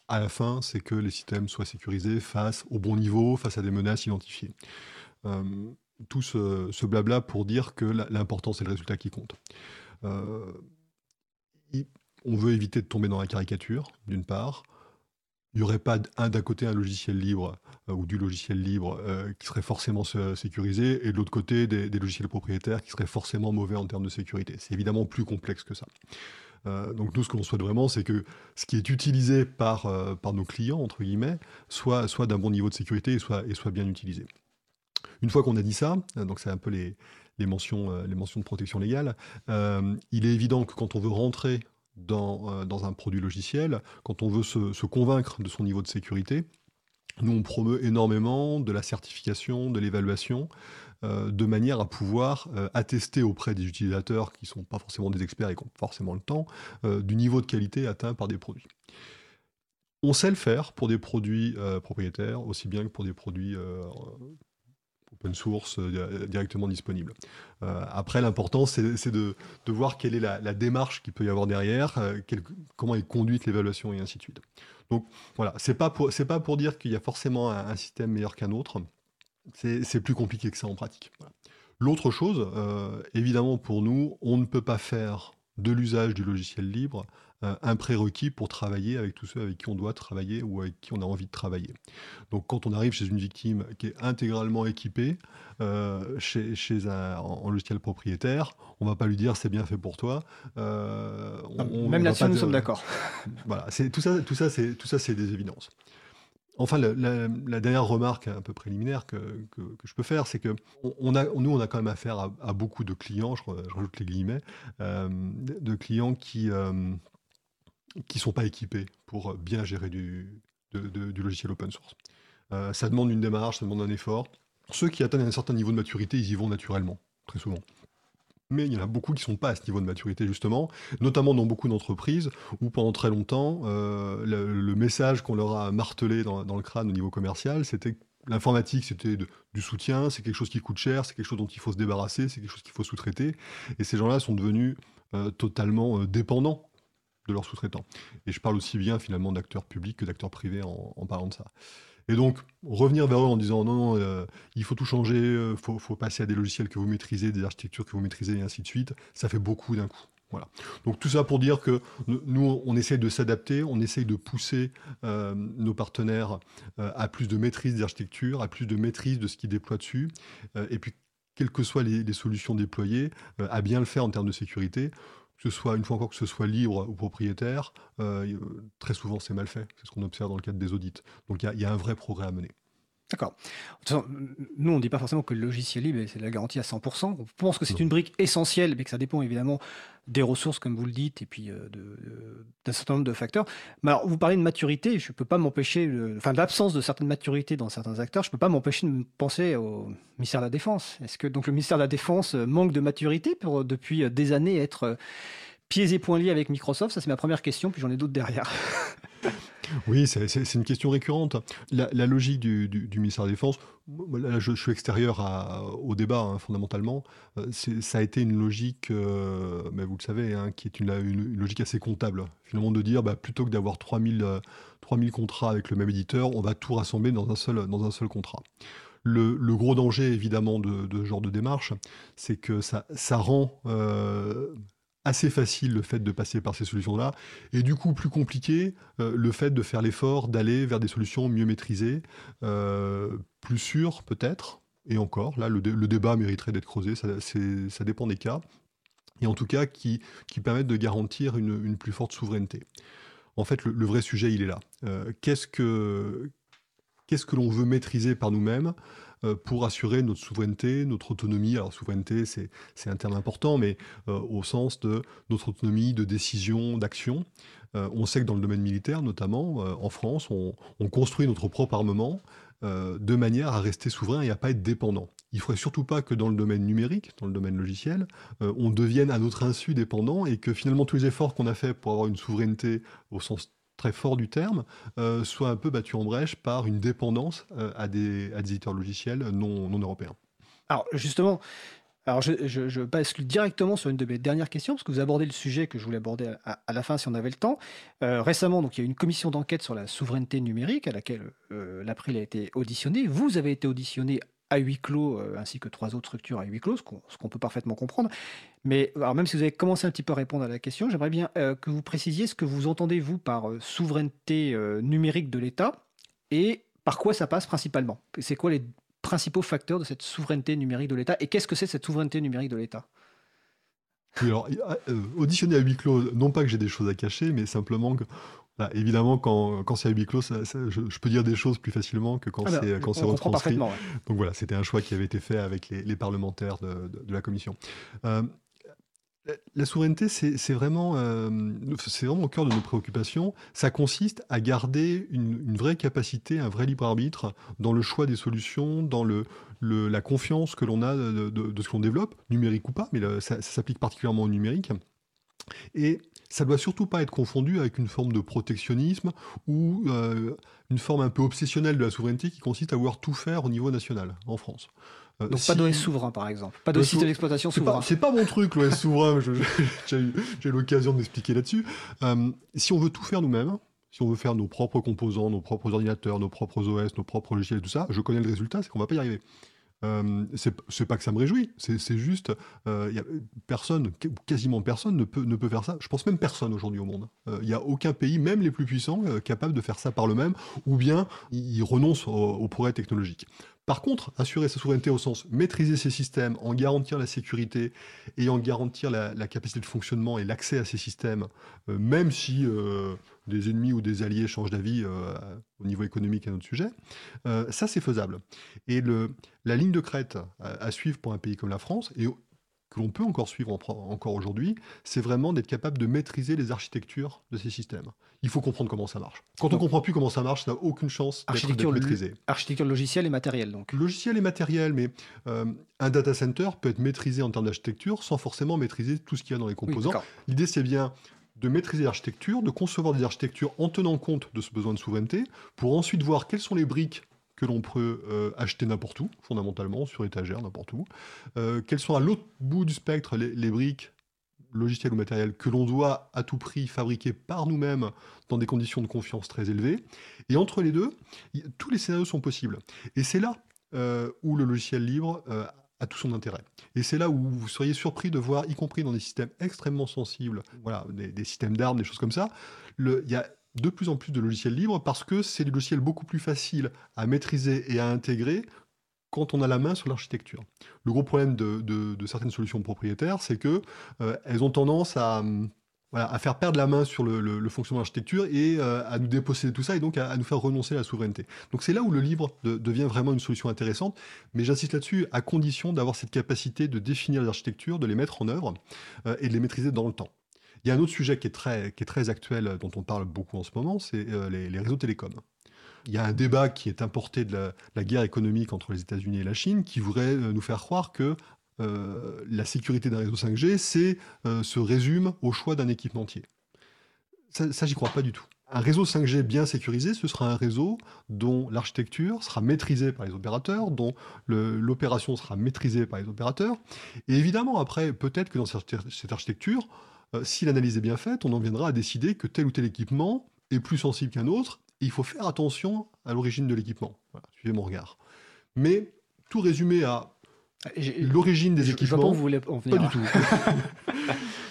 à la fin, c'est que les systèmes soient sécurisés face au bon niveau, face à des menaces identifiées. tout ce, blabla pour dire que l'important, c'est le résultat qui compte. on veut éviter de tomber dans la caricature, d'une part il n'y aurait pas d'un côté un logiciel libre euh, ou du logiciel libre euh, qui serait forcément sécurisé et de l'autre côté des, logiciels propriétaires qui seraient forcément mauvais en termes de sécurité. C'est évidemment plus complexe que ça. Euh, donc nous, ce que l'on souhaite vraiment, c'est que ce qui est utilisé par, par nos clients, entre guillemets, soit, soit d'un bon niveau de sécurité et soit, et soit bien utilisé. Une fois qu'on a dit ça, donc c'est un peu les, les mentions, les mentions de protection légale, il est évident que quand on veut rentrer euh, dans, un produit logiciel, quand on veut se, convaincre de son niveau de sécurité, nous, on promeut énormément de la certification, de l'évaluation, euh, de manière à pouvoir euh, attester auprès des utilisateurs qui ne sont pas forcément des experts et qui ont forcément le temps, du niveau de qualité atteint par des produits. On sait le faire pour des produits propriétaires, aussi bien que pour des produits open source euh, directement disponible. Euh, après, l'important, c'est de, voir quelle est la, démarche qu'il peut y avoir derrière, euh, comment est conduite l'évaluation et ainsi de suite. Donc voilà, c'est pas pas pour dire qu'il y a forcément un, système meilleur qu'un autre. C'est plus compliqué que ça en pratique. L'autre chose, évidemment pour nous, on ne peut pas faire de l'usage du logiciel libre euh, un prérequis pour travailler avec tous ceux avec qui on doit travailler ou avec qui on a envie de travailler. Donc quand on arrive chez une victime qui est intégralement équipée, euh, chez, un, en, logiciel propriétaire, on va pas lui dire c'est bien fait pour toi. Euh, même là-dessus, nous sommes d'accord. voilà, tout ça, tout ça, c'est tout ça, c'est des évidences. Enfin, la, dernière remarque un peu préliminaire que, je peux faire, c'est que on a, nous, on a quand même affaire à, beaucoup de clients, je, rajoute les guillemets, de clients qui, qui ne sont pas équipés pour bien gérer du, logiciel open source. Euh, ça demande une démarche, ça demande un effort. Ceux qui atteignent un certain niveau de maturité, ils y vont naturellement, très souvent. Mais il y en a beaucoup qui ne sont pas à ce niveau de maturité, justement, notamment dans beaucoup d'entreprises où pendant très longtemps, euh, le, message qu'on leur a martelé dans, le crâne au niveau commercial, c'était l'informatique, c'était du soutien, c'est quelque chose qui coûte cher, c'est quelque chose dont il faut se débarrasser, c'est quelque chose qu'il faut sous-traiter. Et ces gens-là sont devenus euh, totalement dépendants de leurs sous-traitants. Et je parle aussi bien finalement d'acteurs publics que d'acteurs privés en, parlant de ça. Et donc, revenir vers eux en disant non, euh, il faut tout changer, il euh, faut, passer à des logiciels que vous maîtrisez, des architectures que vous maîtrisez, et ainsi de suite, ça fait beaucoup d'un coup. Voilà. Donc tout ça pour dire que nous, on essaye de s'adapter, on essaye de pousser euh, nos partenaires à plus de maîtrise des architectures, à plus de maîtrise de ce qu'ils déploient dessus, et puis quelles que soient les solutions déployées, à bien le faire en termes de sécurité que ce soit, une fois encore, que ce soit libre ou propriétaire, euh, très souvent c'est mal fait. C'est ce qu'on observe dans le cadre des audits. Donc il y, a un vrai progrès à mener. D'accord. Nous, on ne dit pas forcément que le logiciel libre, c'est la garantie à 100%. On pense que c'est une brique essentielle, mais que ça dépend évidemment des ressources, comme vous le dites, et puis euh, d'un certain nombre de facteurs. Mais alors, vous parlez de maturité, je ne peux pas m'empêcher, enfin, de l'absence de certaines maturités dans certains acteurs, je ne peux pas m'empêcher de penser au ministère de la Défense. Est-ce que donc le ministère de la Défense manque de maturité pour, depuis des années, être pieds et poings liés avec Microsoft? Ça, c'est ma première question, puis j'en ai d'autres derrière. Oui, c'est une question récurrente. La, logique du, ministère de la Défense, là, je, suis extérieur au débat hein, fondamentalement. Euh, ça a été une logique, euh, mais vous le savez, hein, qui est une, logique assez comptable. Finalement, de dire, bah, plutôt que d'avoir 3000, 3000 euh, contrats avec le même éditeur, on va tout rassembler dans un seul, contrat. Le, gros danger, évidemment, de, ce genre de démarche, c'est que ça rend assez facile le fait de passer par ces solutions-là, et du coup plus compliqué euh, le fait de faire l'effort d'aller vers des solutions mieux maîtrisées, euh, plus sûres peut-être, et encore, là le, débat mériterait d'être creusé, ça, ça, dépend des cas, et en tout cas qui, qui permettent de garantir une, plus forte souveraineté. En fait, le, vrai sujet, il est là. Euh, qu'est-ce que, qu'est-ce que l'on veut maîtriser par nous-mêmes? Pour assurer notre souveraineté, notre autonomie. Alors souveraineté, c'est un terme important, mais euh, au sens de notre autonomie de décision, d'action. Euh, on sait que dans le domaine militaire, notamment en France, on, construit notre propre armement de manière à rester souverain et à pas être dépendant. Il ne faudrait surtout pas que dans le domaine numérique, dans le domaine logiciel, on devienne à notre insu dépendant et que finalement tous les efforts qu'on a faits pour avoir une souveraineté au sens très fort du terme, euh, soit un peu battu en brèche par une dépendance euh, à, des, éditeurs logiciels non, non européens. Alors justement, Alors, je, je, bascule directement sur une de mes dernières questions, parce que vous abordez le sujet que je voulais aborder à, la fin si on avait le temps. Euh, récemment, donc, il y a eu une commission d'enquête sur la souveraineté numérique à laquelle euh, l'April a été auditionné. Vous avez été auditionné à huis clos, euh, ainsi que trois autres structures à huis clos, ce qu'on peut parfaitement comprendre. Mais alors même si vous avez commencé un petit peu à répondre à la question, j'aimerais bien que vous précisiez ce que vous entendez, vous, par souveraineté numérique de l'État et par quoi ça passe principalement. C'est quoi les principaux facteurs de cette souveraineté numérique de l'État et qu'est-ce que c'est cette souveraineté numérique de l'État? Alors, euh, auditionner à huis clos, non pas que j'ai des choses à cacher, mais simplement que, évidemment, quand, quand c'est à huis clos, je, peux dire des choses plus facilement que quand ah ben, c'est quand c'est retranscrit. Donc voilà, c'était un choix qui avait été fait avec les, parlementaires de, de, la commission. Euh, la souveraineté, c'est vraiment, euh, vraiment au cœur de nos préoccupations. Ça consiste à garder une, vraie capacité, un vrai libre arbitre dans le choix des solutions, dans le, la confiance que l'on a de, ce qu'on développe, numérique ou pas, mais ça, s'applique particulièrement au numérique. Et ça doit surtout pas être confondu avec une forme de protectionnisme ou euh, une forme un peu obsessionnelle de la souveraineté qui consiste à vouloir tout faire au niveau national en France. Euh, Donc pas d'OS souverain par exemple, pas de système d'exploitation souverain. C'est pas, mon truc l'OS souverain, j'ai eu, l'occasion d'expliquer là-dessus. Euh, si on veut tout faire nous-mêmes, si on veut faire nos propres composants, nos propres ordinateurs, nos propres OS, nos propres logiciels tout ça, je connais le résultat, c'est qu'on va pas y arriver. Euh, c'est pas que ça me réjouit, c'est juste, euh, personne, quasiment personne ne peut, ne peut faire ça. Je pense même personne aujourd'hui au monde. Il euh, n'y a aucun pays, même les plus puissants, euh, capable de faire ça par le même, ou bien ils renoncent au, au progrès technologique. Par contre, assurer sa souveraineté au sens maîtriser ses systèmes, en garantir la sécurité et en garantir la, capacité de fonctionnement et l'accès à ces systèmes, euh, même si euh, des ennemis ou des alliés changent d'avis euh, au niveau économique à notre sujet, ça c'est faisable. Et la ligne de crête à, suivre pour un pays comme la France, et que l'on peut encore suivre encore aujourd'hui, c'est vraiment d'être capable de maîtriser les architectures de ces systèmes. Il faut comprendre comment ça marche. Quand on ne comprend plus comment ça marche, ça n'a aucune chance d'être maîtrisé. Architecture logicielle et matérielle, donc. Logiciel et matériel, mais euh, un data center peut être maîtrisé en termes d'architecture sans forcément maîtriser tout ce qu'il y a dans les composants. L'idée, c'est bien de maîtriser l'architecture, de concevoir des architectures en tenant compte de ce besoin de souveraineté, pour ensuite voir quelles sont les briques que l'on peut euh, acheter n'importe où, fondamentalement, sur étagère, n'importe où. Euh, quelles sont à l'autre bout du spectre les, briques logicielles ou matérielles que l'on doit à tout prix fabriquer par nous-mêmes dans des conditions de confiance très élevées? Et entre les deux, tous les scénarios sont possibles. Et c'est là euh, où le logiciel libre a tout son intérêt. Et c'est là où vous seriez surpris de voir, y compris dans des systèmes extrêmement sensibles, voilà, des, systèmes d'armes, des choses comme ça, il y de plus en plus de logiciels libres parce que c'est des logiciels beaucoup plus faciles à maîtriser et à intégrer quand on a la main sur l'architecture. Le gros problème de, certaines solutions propriétaires, c'est que euh, elles ont tendance à, à faire perdre la main sur le, fonctionnement de l'architecture et euh, à nous déposséder de tout ça et donc à, nous faire renoncer à la souveraineté. Donc c'est là où le livre devient vraiment une solution intéressante, mais j'insiste là-dessus à condition d'avoir cette capacité de définir les architectures, de les mettre en œuvre euh, et de les maîtriser dans le temps. Il y a un autre sujet qui est très, actuel, euh, dont on parle beaucoup en ce moment, c'est euh, les, réseaux télécoms. Il y a un débat qui est importé de la, guerre économique entre les États-Unis et la Chine qui voudrait euh, nous faire croire que la sécurité d'un réseau 5G c'est, se résume au choix d'un équipementier. Ça, ça j'y crois pas du tout. Un réseau 5G bien sécurisé, ce sera un réseau dont l'architecture sera maîtrisée par les opérateurs, dont l'opération sera maîtrisée par les opérateurs. Et évidemment, après, peut-être que dans cette architecture, euh, si l'analyse est bien faite, on en viendra à décider que tel ou tel équipement est plus sensible qu'un autre, et il faut faire attention à l'origine de l'équipement. suivez mon regard. Mais tout résumé à l'origine des équipements, vous voulez en venir. pas du tout.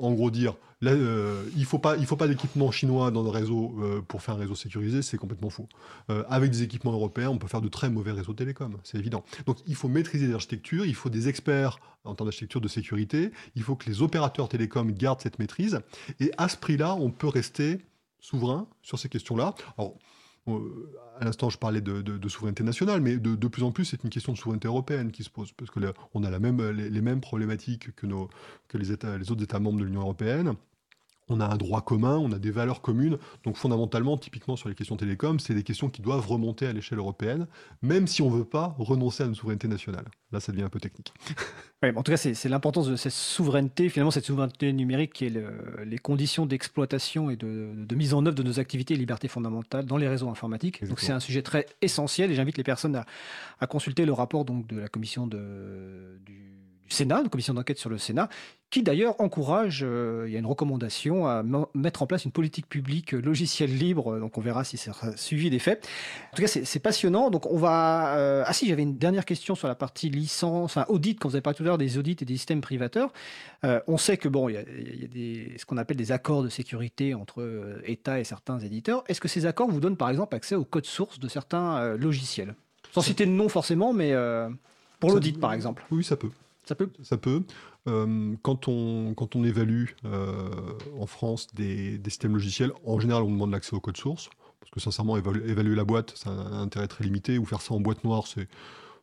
en gros dire, euh, il faut pas, faut pas d'équipement chinois dans le réseau euh, pour faire un réseau sécurisé, c'est complètement faux. Euh, avec des équipements européens, on peut faire de très mauvais réseaux télécoms, c'est évident. Donc il faut maîtriser l'architecture, il faut des experts en termes d'architecture de sécurité, il faut que les opérateurs télécoms gardent cette maîtrise, et à ce prix-là, on peut rester souverain sur ces questions-là. Alors, à l'instant, je parlais de, souveraineté nationale, mais de, plus en plus, c'est une question de souveraineté européenne qui se pose, parce que on a les, mêmes problématiques que, les autres États membres de l'Union européenne on a un droit commun, on a des valeurs communes. Donc fondamentalement, typiquement sur les questions télécom, c'est des questions qui doivent remonter à l'échelle européenne, même si on ne veut pas renoncer à une souveraineté nationale. Là, ça devient un peu technique. en tout cas, c'est l'importance de cette souveraineté, finalement cette souveraineté numérique qui est les conditions d'exploitation et de, mise en œuvre de nos activités et libertés fondamentales dans les réseaux informatiques. Donc c'est un sujet très essentiel et j'invite les personnes à, consulter le rapport donc, de la commission de, du Sénat, une commission d'enquête sur le Sénat, qui d'ailleurs encourage, euh, il y a une recommandation à mettre en place une politique publique euh, logiciel libre, donc on verra si ça sera suivi des faits. En tout cas, c'est passionnant. Donc on va... Euh, ah si, j'avais une dernière question sur la partie licence, enfin audit, quand vous avez parlé tout à l'heure des audits et des systèmes privateurs. on sait que bon, il y a, des, ce qu'on appelle des accords de sécurité entre État et certains éditeurs. Est-ce que ces accords vous donnent par exemple accès au code source de certains logiciels? Sans citer de nom forcément, mais pour l'audit par exemple. Oui, ça peut. Ça peut. Euh, quand, on, évalue euh, en France des, systèmes logiciels, en général, on demande l'accès au code source. Parce que sincèrement, évaluer, la boîte, ça a un intérêt très limité. Ou faire ça en boîte noire, c'est.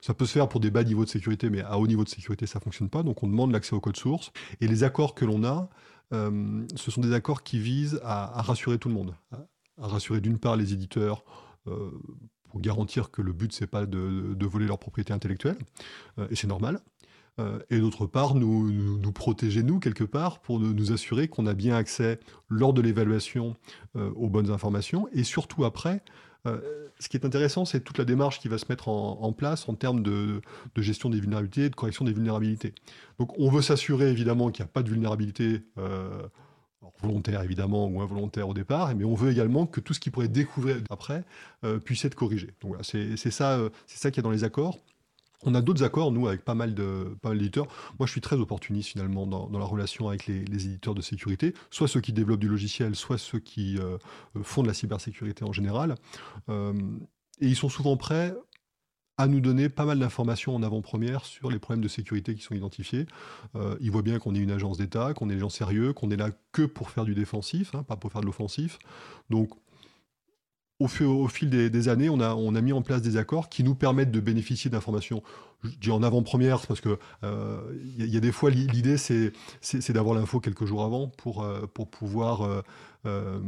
Ça peut se faire pour des bas niveaux de sécurité, mais à haut niveau de sécurité, ça ne fonctionne pas. Donc on demande l'accès au code source. Et les accords que l'on a, euh, ce sont des accords qui visent à, rassurer tout le monde. À, rassurer d'une part les éditeurs pour garantir que le but, c'est pas de, voler leur propriété intellectuelle. et c'est normal. Euh, et d'autre part nous, nous, protéger, nous, quelque part, pour nous assurer qu'on a bien accès, lors de l'évaluation, euh, aux bonnes informations, et surtout après, euh, ce qui est intéressant, c'est toute la démarche qui va se mettre en, place en termes de, gestion des vulnérabilités, de correction des vulnérabilités. Donc on veut s'assurer évidemment qu'il n'y a pas de vulnérabilité volontaire évidemment ou involontaire au départ, mais on veut également que tout ce qui pourrait découvrir après puisse être corrigé. Donc voilà, c'est ça, c'est ça qu'il y a dans les accords. On a d'autres accords, nous, avec pas mal d'éditeurs. Moi, je suis très opportuniste, finalement, dans, la relation avec les, éditeurs de sécurité, soit ceux qui développent du logiciel, soit ceux qui euh, font de la cybersécurité en général. Euh, et ils sont souvent prêts à nous donner pas mal d'informations en avant-première sur les problèmes de sécurité qui sont identifiés. Euh, ils voient bien qu'on est une agence d'État, qu'on est des gens sérieux, qu'on est là que pour faire du défensif, hein, pas pour faire de l'offensif. Donc, au, fil des, années, on a, mis en place des accords qui nous permettent de bénéficier d'informations. Je dis en avant-première parce que il euh, y, a des fois l'idée c'est d'avoir l'info quelques jours avant pour, euh, pour pouvoir euh,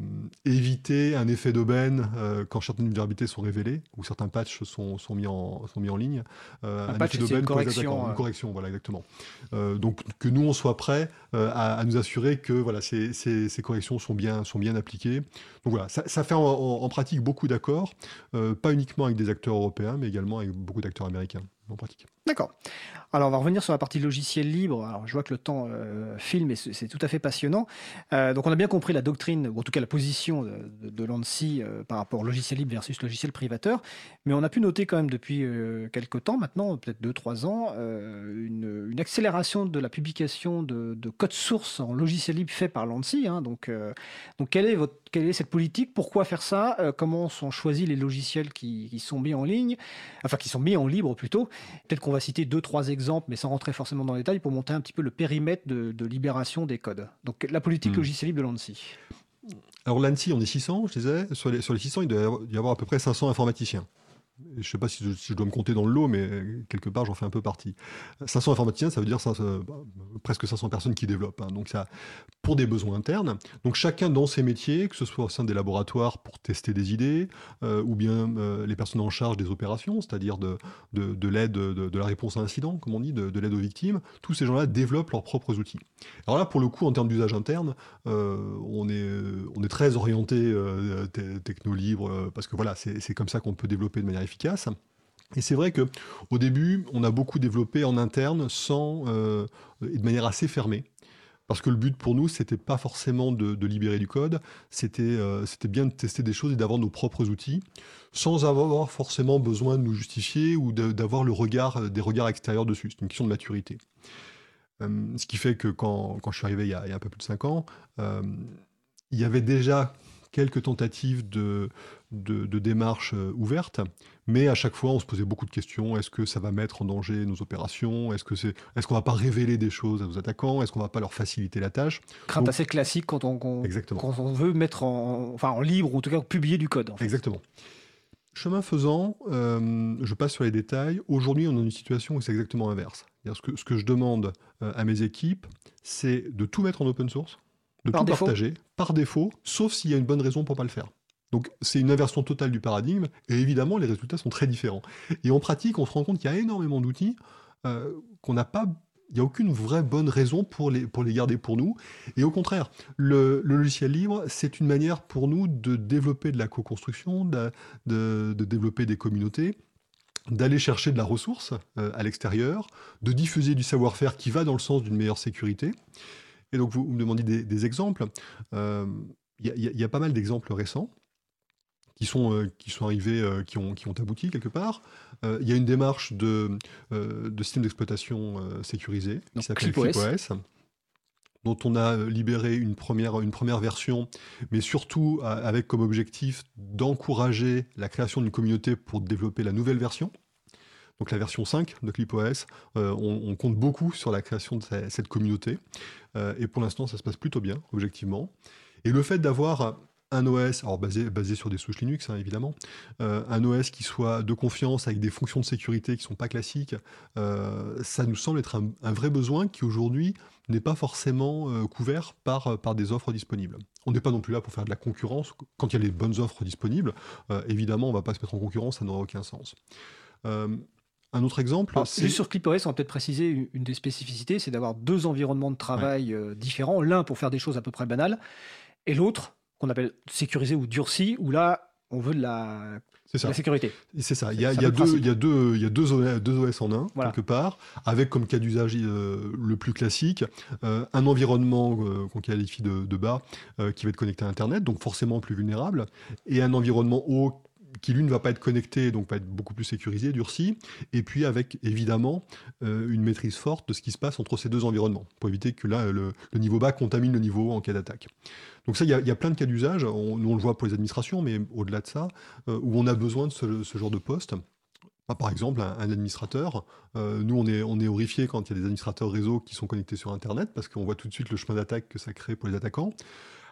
éviter un effet d'aubaine quand certaines vulnérabilités sont révélées ou certains patchs sont, sont, mis, en, sont mis en ligne. Un, patch, c'est une correction. Une correction, voilà, exactement. donc que nous, on soit prêts à, nous assurer que voilà, ces, ces, corrections sont bien, sont bien appliquées. Donc voilà, ça, ça fait en pratique beaucoup d'accords, pas uniquement avec des acteurs européens, mais également avec beaucoup d'acteurs américains en pratique. D'accord. Alors, on va revenir sur la partie logiciel libre. Alors, je vois que le temps euh, filme et c'est tout à fait passionnant. Euh, donc, on a bien compris la doctrine, ou en tout cas la position de, l'ANSI euh, par rapport au logiciel libre versus logiciel privateur. Mais on a pu noter quand même depuis quelques temps, maintenant, peut-être 2-3 ans, une, accélération de la publication de, code source en logiciel libre fait par l'ANSI. Hein. Donc, quelle est cette politique? Pourquoi faire ça? Comment sont choisis les logiciels qui, qui sont mis en ligne? Enfin, qui sont mis en libre plutôt Peut-être qu'on va citer deux, trois exemples, mais sans rentrer forcément dans les détails, pour monter un petit peu le périmètre de, libération des codes. Donc la politique hmm. logicielle libre de l'ANSI. Alors l'ANSI, on est 600, je disais. Sur les, sur les 600, il doit y avoir à peu près 500 informaticiens je ne sais pas si je, dois me compter dans le lot, mais quelque part, j'en fais un peu partie. 500 informaticiens, ça veut dire bah, presque 500 personnes qui développent. Hein. Donc, ça, pour des besoins internes. Donc, chacun dans ses métiers, que ce soit au sein des laboratoires pour tester des idées, euh, ou bien euh, les personnes en charge des opérations, c'est-à-dire de, de, l'aide, de, la réponse à incident, comme on dit, de, l'aide aux victimes, tous ces gens-là développent leurs propres outils. Alors là, pour le coup, en termes d'usage interne, euh, on, est, on est très orienté techno libre, parce que voilà, c'est comme ça qu'on peut développer de manière efficace. Et c'est vrai que au début, on a beaucoup développé en interne sans euh, et de manière assez fermée. Parce que le but pour nous, c'était pas forcément de, libérer du code, c'était euh, c'était bien de tester des choses et d'avoir nos propres outils, sans avoir forcément besoin de nous justifier ou d'avoir le regard, des regards extérieurs dessus. C'est une question de maturité. Euh, ce qui fait que quand, quand je suis arrivé il y, a, un peu plus de 5 ans, il y avait déjà quelques tentatives de, de, démarches euh, ouvertes, mais à chaque fois on se posait beaucoup de questions. Est-ce que ça va mettre en danger nos opérations? Est-ce que c'est, est-ce qu'on va pas révéler des choses à nos attaquants? Est-ce qu'on va pas leur faciliter la tâche? Crainte assez classique quand on, quand on veut mettre en, enfin, en libre ou en tout cas publier du code. Exactement. Chemin faisant, euh, je passe sur les détails. Aujourd'hui, on est dans une situation où c'est exactement inverse. Ce que, ce que je demande euh, à mes équipes, c'est de tout mettre en open source, de tout partager par défaut, sauf s'il y a une bonne raison pour pas le faire. Donc c'est une inversion totale du paradigme, et évidemment les résultats sont très différents. Et en pratique, on se rend compte qu'il y a énormément d'outils euh, qu'on n'a pas il n'y a aucune vraie bonne raison pour les, pour les garder pour nous. Et au contraire, le, logiciel libre, c'est une manière pour nous de développer de la co-construction, de, de, développer des communautés, d'aller chercher de la ressource à l'extérieur, de diffuser du savoir-faire qui va dans le sens d'une meilleure sécurité. Et donc, vous, me demandez des, exemples. Il y, a pas mal d'exemples récents qui sont, qui sont arrivés, qui, ont, qui ont abouti quelque part. Il y a une démarche de, de système d'exploitation sécurisé qui s'appelle ClipOS dont on a libéré une première, une première version, mais surtout avec comme objectif d'encourager la création d'une communauté pour développer la nouvelle version. Donc la version 5 de ClipOS, euh, on, compte beaucoup sur la création de cette communauté. Euh, et pour l'instant, ça se passe plutôt bien, objectivement. Et le fait d'avoir un OS, alors basé, basé sur des souches Linux hein, évidemment, euh, un OS qui soit de confiance avec des fonctions de sécurité qui ne sont pas classiques, euh, ça nous semble être un, vrai besoin qui aujourd'hui n'est pas forcément euh, couvert par, par des offres disponibles. On n'est pas non plus là pour faire de la concurrence. Quand il y a les bonnes offres disponibles, évidemment, on ne va pas se mettre en concurrence, ça n'aura aucun sens. Un autre exemple Juste sur ClipOS, on va peut-être préciser une des spécificités, c'est d'avoir deux environnements de travail différents. L'un pour faire des choses à peu près banales, et l'autre qu'on appelle sécurisé ou durci, où là, on veut de la, la sécurité. C'est ça. Il y, a, deux, il y a deux, il y a deux, OS, en un, quelque part, avec comme cas d'usage euh, le plus classique, euh, un environnement euh, qu'on qualifie de, de bas, qui va être connecté à Internet, donc forcément plus vulnérable, et un environnement haut qui lui ne va pas être connecté, donc va être beaucoup plus sécurisé, durci, et puis avec évidemment une maîtrise forte de ce qui se passe entre ces deux environnements, pour éviter que là, le, niveau bas contamine le niveau en cas d'attaque. Donc ça, il y, a plein de cas d'usage. On, on le voit pour les administrations, mais au-delà de ça, euh, où on a besoin de ce, genre de poste. Par exemple, un, administrateur, euh, nous on est, on horrifié quand il y a des administrateurs réseau qui sont connectés sur Internet, parce qu'on voit tout de suite le chemin d'attaque que ça crée pour les attaquants.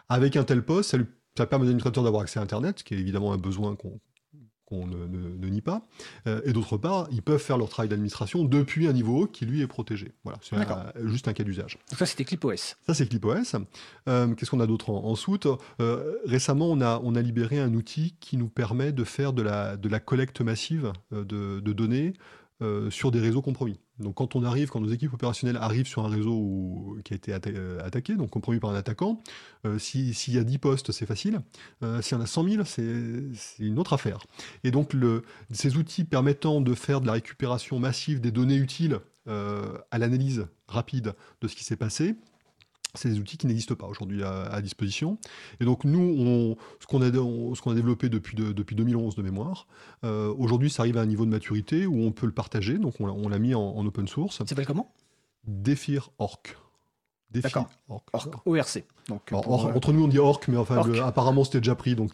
Avec un tel poste, ça, ça permet aux administrateurs d'avoir accès à Internet, ce qui est évidemment un besoin qu'on ne, nie pas. Euh, et d'autre part, ils peuvent faire leur travail d'administration depuis un niveau qui, lui, est protégé. Voilà, c'est juste un cas d'usage. Donc ça, c'était ClipOS. Ça, c'est ClipOS. Euh, Qu'est-ce qu'on a d'autre en, soute? Euh, Récemment, on a, on a libéré un outil qui nous permet de faire de la, de la collecte massive euh, de, de données euh, sur des réseaux compromis. Donc quand on arrive, quand nos équipes opérationnelles arrivent sur un réseau qui a été euh, attaqué, donc compromis par un attaquant, euh, s'il y a 10 postes, c'est facile. S'il y en a 100 000, c'est une autre affaire. Et donc ces outils permettant de faire de la récupération massive des données utiles à l'analyse rapide de ce qui s'est passé, c'est des outils qui n'existent pas aujourd'hui à, disposition. Et donc nous, ce qu'on a, a, développé depuis, depuis 2011 de mémoire, euh, aujourd'hui ça arrive à un niveau de maturité où on peut le partager, donc on, l'a mis en, open source. Ça s'appelle comment? Defir.org. D'accord. ORC. Donc, euh, Entre nous, on dit orc, mais enfin, apparemment, c'était déjà pris, donc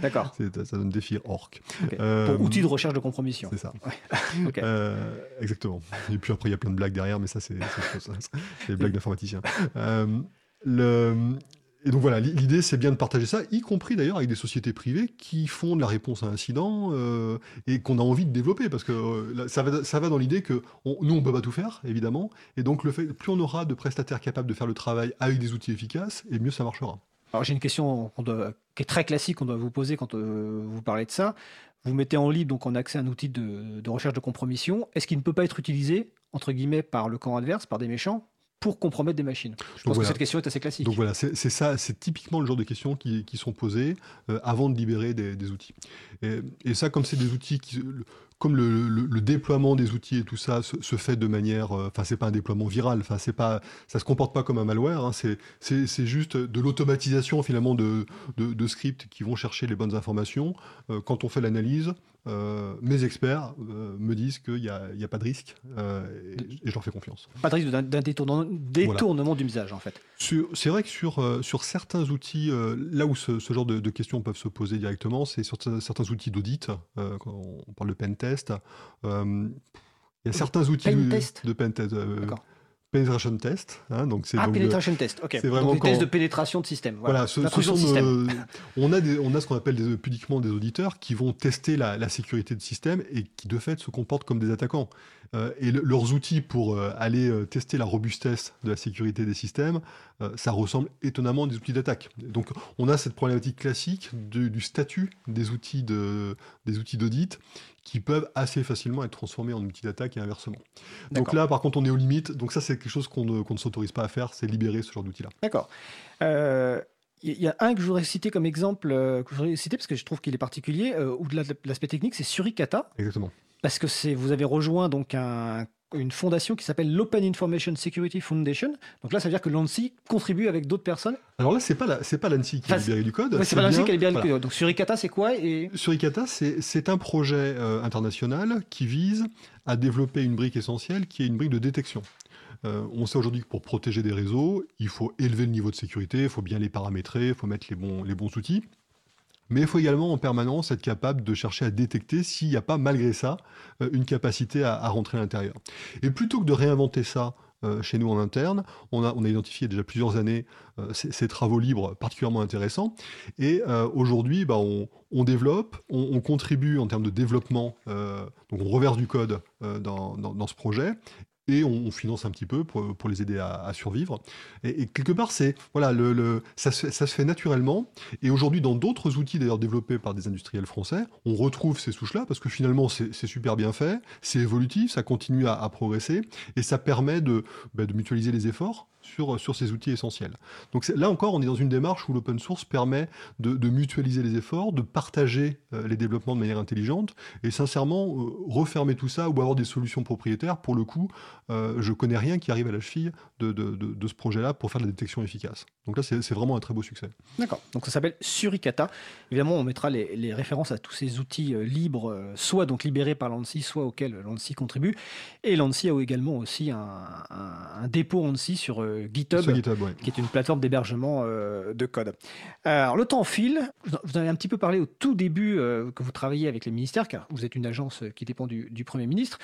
D'accord. ça donne défi orc. Euh, Pour outil de recherche de compromission. C'est ça. Euh, exactement. Et puis après, il y a plein de blagues derrière, mais ça, c'est des blagues d'informaticiens. le, et donc voilà, l'idée c'est bien de partager ça, y compris d'ailleurs avec des sociétés privées qui font de la réponse à incident euh, et qu'on a envie de développer parce que euh, ça, va, dans l'idée que nous on peut pas tout faire évidemment et donc le fait plus on aura de prestataires capables de faire le travail avec des outils efficaces et mieux ça marchera. Alors j'ai une question qui est très classique qu'on doit vous poser quand euh, vous parlez de ça. Vous mettez en libre donc en accès un outil de, de recherche de compromission. Est-ce qu'il ne peut pas être utilisé entre guillemets par le camp adverse, par des méchants pour compromettre des machines Je pense que cette question est assez classique. Donc voilà, c'est ça, c'est typiquement le genre de questions qui, sont posées euh, avant de libérer des, outils. Et, ça, comme c'est des outils qui, comme le, déploiement des outils et tout ça se, fait de manière, euh, enfin c'est pas un déploiement viral, enfin c'est pas, ça se comporte pas comme un malware, hein, c'est juste de l'automatisation finalement de, de, scripts qui vont chercher les bonnes informations. Euh, quand on fait l'analyse, euh, mes experts euh, me disent qu'il n'y a, a, pas de risque euh, et, je leur fais confiance. Pas de risque d'un détournement, détournement d'usage en fait. C'est vrai que sur, sur certains outils, là où ce, genre de, questions peuvent se poser directement, c'est sur certains outils d'audit, quand on parle de pen test. il y a certains outils pen de, de pen test. Penetration test. Hein, donc c'est ah, penetration test, ok. C'est vraiment donc, des tests de pénétration de système. Voilà, ce, ce sont, système. on, a des, on a ce qu'on appelle des, pudiquement des auditeurs qui vont tester la, la, sécurité de système et qui de fait se comportent comme des attaquants. Euh, et leurs outils pour euh, aller euh, tester la robustesse de la sécurité des systèmes, ça ressemble étonnamment à des outils d'attaque. Donc on a cette problématique classique du statut des outils de, des outils d'audit qui peuvent assez facilement être transformés en outils d'attaque et inversement. Donc là, par contre, on est aux limites. Donc ça, c'est quelque chose qu'on ne, ne s'autorise pas à faire, c'est libérer ce genre d'outils-là. D'accord. Il y a un que je voudrais citer comme exemple, que je voudrais citer parce que je trouve qu'il est particulier, au-delà de l'aspect technique, c'est Suricata. Exactement. Parce que vous avez rejoint donc un une fondation qui s'appelle l'Open Information Security Foundation. Donc là, ça veut dire que l'ANSI contribue avec d'autres personnes. Alors là, c'est pas c'est pas l'ANSI qui a libéré du code. c'est pas l'ANSI qui a libéré du code. Donc Suricata, c'est quoi et... Suricata, c'est un projet euh, international qui vise à développer une brique essentielle qui est une brique de détection. Euh, on sait aujourd'hui que pour protéger des réseaux, il faut élever le niveau de sécurité, il faut bien les paramétrer, il faut mettre les bons, les bons outils. Mais il faut également en permanence être capable de chercher à détecter s'il n'y a pas, malgré ça, euh, une capacité à, rentrer à l'intérieur. Et plutôt que de réinventer ça euh, chez nous en interne, on a, a identifié déjà plusieurs années euh, ces, travaux libres particulièrement intéressants. Et aujourd'hui, bah, on, développe, on, contribue en termes de développement, donc on reverse du code dans, ce projet, et on, finance un petit peu pour, les aider à, survivre. Et, quelque part, c'est voilà, le, ça, se, fait naturellement. Et aujourd'hui, dans d'autres outils d'ailleurs développés par des industriels français, on retrouve ces souches-là parce que finalement, c'est super bien fait, c'est évolutif, ça continue à, progresser et ça permet de, bah, de mutualiser les efforts sur, ces outils essentiels. Donc là encore, on est dans une démarche où l'open source permet de, mutualiser les efforts, de partager euh, les développements de manière intelligente, et sincèrement, euh, refermer tout ça ou avoir des solutions propriétaires, pour le coup, euh, je connais rien qui arrive à la cheville de, ce projet-là pour faire de la détection efficace. Donc là, c'est vraiment un très beau succès. D'accord. Donc ça s'appelle Suricata. Évidemment, on mettra les, références à tous ces outils libres, soit donc libérés par l'ANSI, soit auxquels l'ANSI contribue. Et l'ANSI a également aussi un, un dépôt ANSI sur GitHub, qui est une plateforme d'hébergement euh, de code. Alors, le temps file. Vous en avez un petit peu parlé au tout début euh, que vous travaillez avec les ministères, car vous êtes une agence qui dépend du, Premier ministre.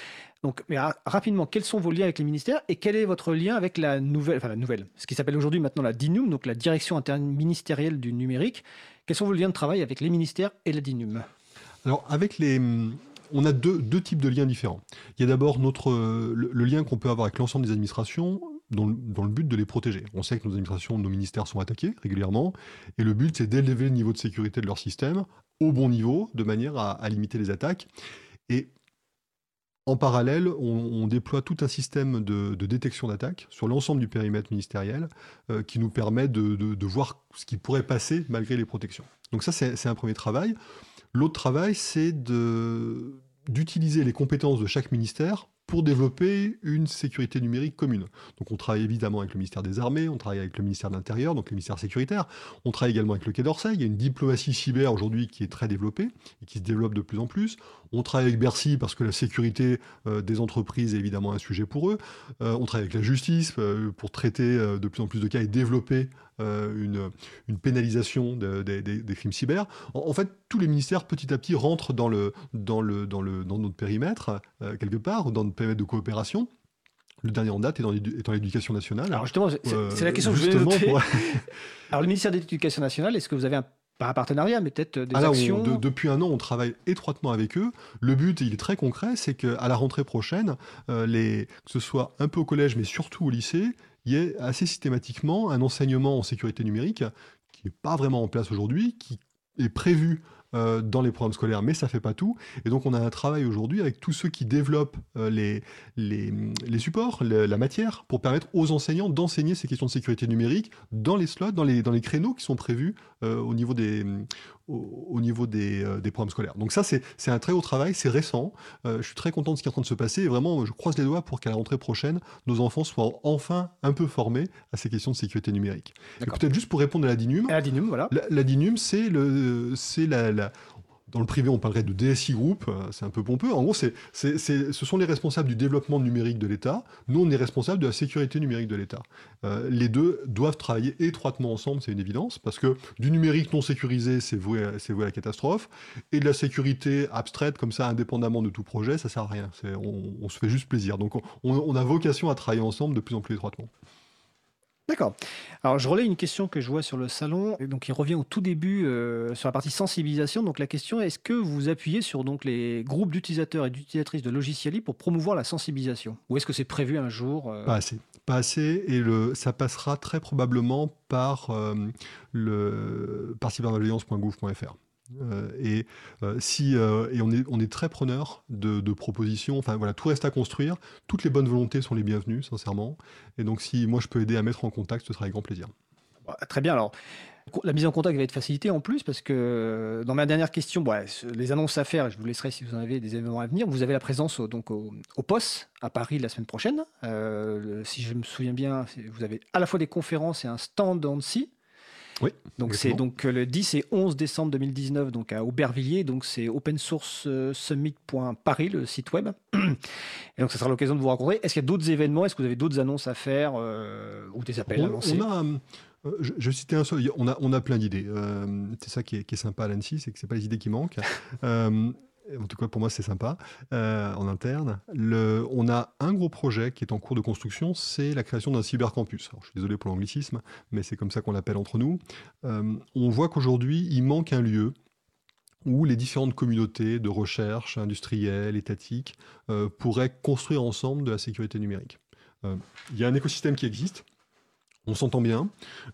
Donc, mais rapidement, quels sont vos liens avec les ministères et quel est votre lien avec la nouvelle, enfin la nouvelle, ce qui s'appelle aujourd'hui maintenant la DINUM, donc la Direction interministérielle du numérique. Quels sont vos liens de travail avec les ministères et la DINUM Alors, avec les on a deux, types de liens différents. Il y a d'abord notre le, lien qu'on peut avoir avec l'ensemble des administrations dans le, but de les protéger. On sait que nos administrations, nos ministères sont attaqués régulièrement, et le but c'est d'élever le niveau de sécurité de leur système au bon niveau, de manière à, limiter les attaques. Et en parallèle, on, déploie tout un système de, détection d'attaques sur l'ensemble du périmètre ministériel euh, qui nous permet de, de, voir ce qui pourrait passer malgré les protections. Donc ça, c'est un premier travail. L'autre travail, c'est d'utiliser les compétences de chaque ministère pour développer une sécurité numérique commune. Donc on travaille évidemment avec le ministère des Armées, on travaille avec le ministère de l'Intérieur, donc le ministère sécuritaire, on travaille également avec le Quai d'Orsay, il y a une diplomatie cyber aujourd'hui qui est très développée et qui se développe de plus en plus. On travaille avec Bercy parce que la sécurité euh, des entreprises est évidemment un sujet pour eux. Euh, on travaille avec la justice euh, pour traiter de plus en plus de cas et développer une, une, pénalisation des crimes cyber. En, fait, tous les ministères petit à petit rentrent dans, le, dans, le, dans, le, dans notre périmètre, quelque part, dans notre périmètre de coopération. Le dernier en date est dans l'éducation nationale. Alors justement, c'est la question que je voulais Alors le ministère de l'Éducation nationale, est-ce que vous avez un pas un partenariat, mais peut-être des ah actions. depuis un an, on travaille étroitement avec eux. Le but, il est très concret, c'est qu'à la rentrée prochaine, euh, les, que ce soit un peu au collège, mais surtout au lycée, il y ait assez systématiquement un enseignement en sécurité numérique qui n'est pas vraiment en place aujourd'hui, qui est prévu euh, dans les programmes scolaires, mais ça fait pas tout. Et donc on a un travail aujourd'hui avec tous ceux qui développent euh, les, supports, la matière, pour permettre aux enseignants d'enseigner ces questions de sécurité numérique dans les slots, dans les, dans les créneaux qui sont prévus euh, au niveau des, au, niveau des, des, programmes scolaires. Donc ça, c'est un très haut travail, c'est récent. je suis très content de ce qui est en train de se passer. Et vraiment, je croise les doigts pour qu'à la rentrée prochaine, nos enfants soient enfin un peu formés à ces questions de sécurité numérique. Peut-être juste pour répondre à la DINUM. la DINUM, voilà. La, DINUM, c'est la, la, dans le privé, on parlerait de DSI Group, euh, c'est un peu pompeux. En gros, ce sont les responsables du développement numérique de l'État. Nous, on est responsables de la sécurité numérique de l'État. Euh, les deux doivent travailler étroitement ensemble, c'est une évidence, parce que du numérique non sécurisé, c'est voué, à, la catastrophe, et de la sécurité abstraite, comme ça, indépendamment de tout projet, ça sert à rien. On, se fait juste plaisir. Donc, on a vocation à travailler ensemble de plus en plus étroitement. D'accord. Alors, je relais une question que je vois sur le salon, donc il revient au tout début euh, sur la partie sensibilisation. Donc, la question est est-ce que vous appuyez sur donc les groupes d'utilisateurs et d'utilisatrices de logiciels pour promouvoir la sensibilisation? Ou est-ce que c'est prévu un jour euh? Pas assez. Pas assez, et le, ça passera très probablement par euh, le par cybermalveillance.gouv.fr. Euh, et euh, si euh, et on est on est très preneur de, propositions. Enfin voilà, tout reste à construire. Toutes les bonnes volontés sont les bienvenues, sincèrement. Et donc si moi je peux aider à mettre en contact, ce sera avec grand plaisir. Bah, très bien. Alors La mise en contact va être facilitée en plus parce que dans ma dernière question, les annonces à faire, je vous laisserai si vous en avez des événements à venir. Vous avez la présence au, donc au, POS à Paris la semaine prochaine. Si je me souviens bien, vous avez à la fois des conférences et un stand en Annecy. Oui. Donc c'est donc le 10 et 11 décembre 2019 donc à Aubervilliers donc c'est opensourcesummit.paris le site web. Et donc ça sera l'occasion de vous rencontrer. Est-ce qu'il y a d'autres événements? Est-ce que vous avez d'autres annonces à faire euh, ou des appels à lancer? euh, je, je, citais un seul, on a, on a plein d'idées. Euh, c'est ça qui est, qui est, sympa à l'ANSI, c'est que c'est pas les idées qui manquent. Euh, en tout cas, pour moi, c'est sympa en interne. On a un gros projet qui est en cours de construction, c'est la création d'un cybercampus. Alors, je suis désolé pour l'anglicisme, mais c'est comme ça qu'on l'appelle entre nous. on voit qu'aujourd'hui, il manque un lieu où les différentes communautés de recherche industrielle, étatique, pourraient construire ensemble de la sécurité numérique. Il y a un écosystème qui existe, on s'entend bien,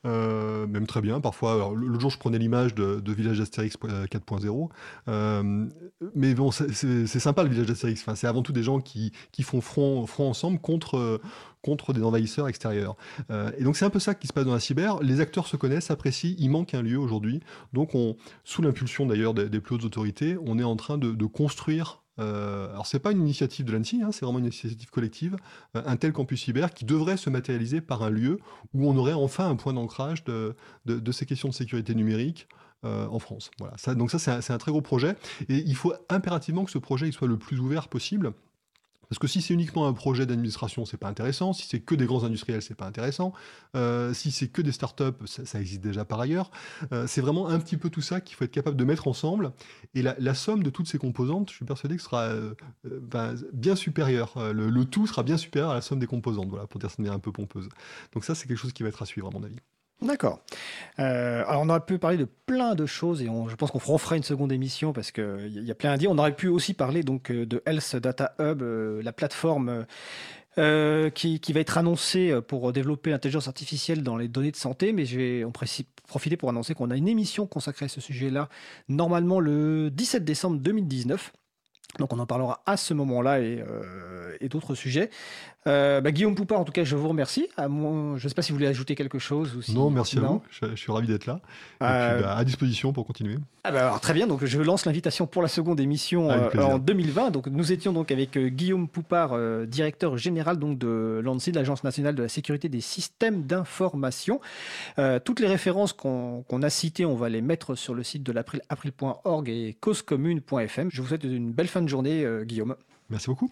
euh, même très bien. Parfois, l'autre jour, je prenais l'image de, Village d'Astérix 4.0. Euh, mais bon, c'est sympa le Village d'Astérix. Enfin, c'est avant tout des gens qui, font front, front ensemble contre, contre des envahisseurs extérieurs. Euh, et donc, c'est un peu ça qui se passe dans la cyber. Les acteurs se connaissent, s'apprécient. Il manque un lieu aujourd'hui. Donc, on, sous l'impulsion d'ailleurs des, plus hautes autorités, on est en train de construire euh, alors, ce n'est pas une initiative de l'ANSI, hein, c'est vraiment une initiative collective, euh, un tel campus cyber qui devrait se matérialiser par un lieu où on aurait enfin un point d'ancrage de, ces questions de sécurité numérique euh, en France. Voilà. Donc ça, c'est un, très gros projet. Et il faut impérativement que ce projet soit le plus ouvert possible. Parce que si c'est uniquement un projet d'administration, c'est pas intéressant. Si c'est que des grands industriels, c'est pas intéressant. Euh, si c'est que des startups, ça, existe déjà par ailleurs. Euh, c'est vraiment un petit peu tout ça qu'il faut être capable de mettre ensemble. Et la, somme de toutes ces composantes, je suis persuadé que sera euh, ben, bien supérieure. Le, le, tout sera bien supérieur à la somme des composantes, voilà, pour dire ça de manière un peu pompeuse. Donc ça, c'est quelque chose qui va être à suivre, à mon avis. D'accord. Euh, alors on aurait pu parler de plein de choses et je pense qu'on refera une seconde émission parce qu'il y, a plein à dire. On aurait pu aussi parler donc euh, de Health Data Hub, euh, la plateforme qui, va être annoncée pour développer l'intelligence artificielle dans les données de santé, mais je vais en profiter pour annoncer qu'on a une émission consacrée à ce sujet-là, normalement le 17 décembre 2019. Donc on en parlera à ce moment-là et d'autres sujets. Euh, bah, Guillaume Poupard, en tout cas, je vous remercie. À je ne sais pas si vous voulez ajouter quelque chose. Ou Non, merci à vous. Je, suis ravi d'être là. Et euh, bah, à disposition pour continuer. Ah bah, très bien. Donc, je lance l'invitation pour la seconde émission euh, en 2020. Donc, nous étions donc avec Guillaume Poupard, directeur général donc, de l'ANSI, de l'Agence nationale de la sécurité des systèmes d'information. toutes les références qu'on a citées, on va les mettre sur le site de l'april.org et causecommune.fm. Je vous souhaite une belle fin de journée, Guillaume. Merci beaucoup.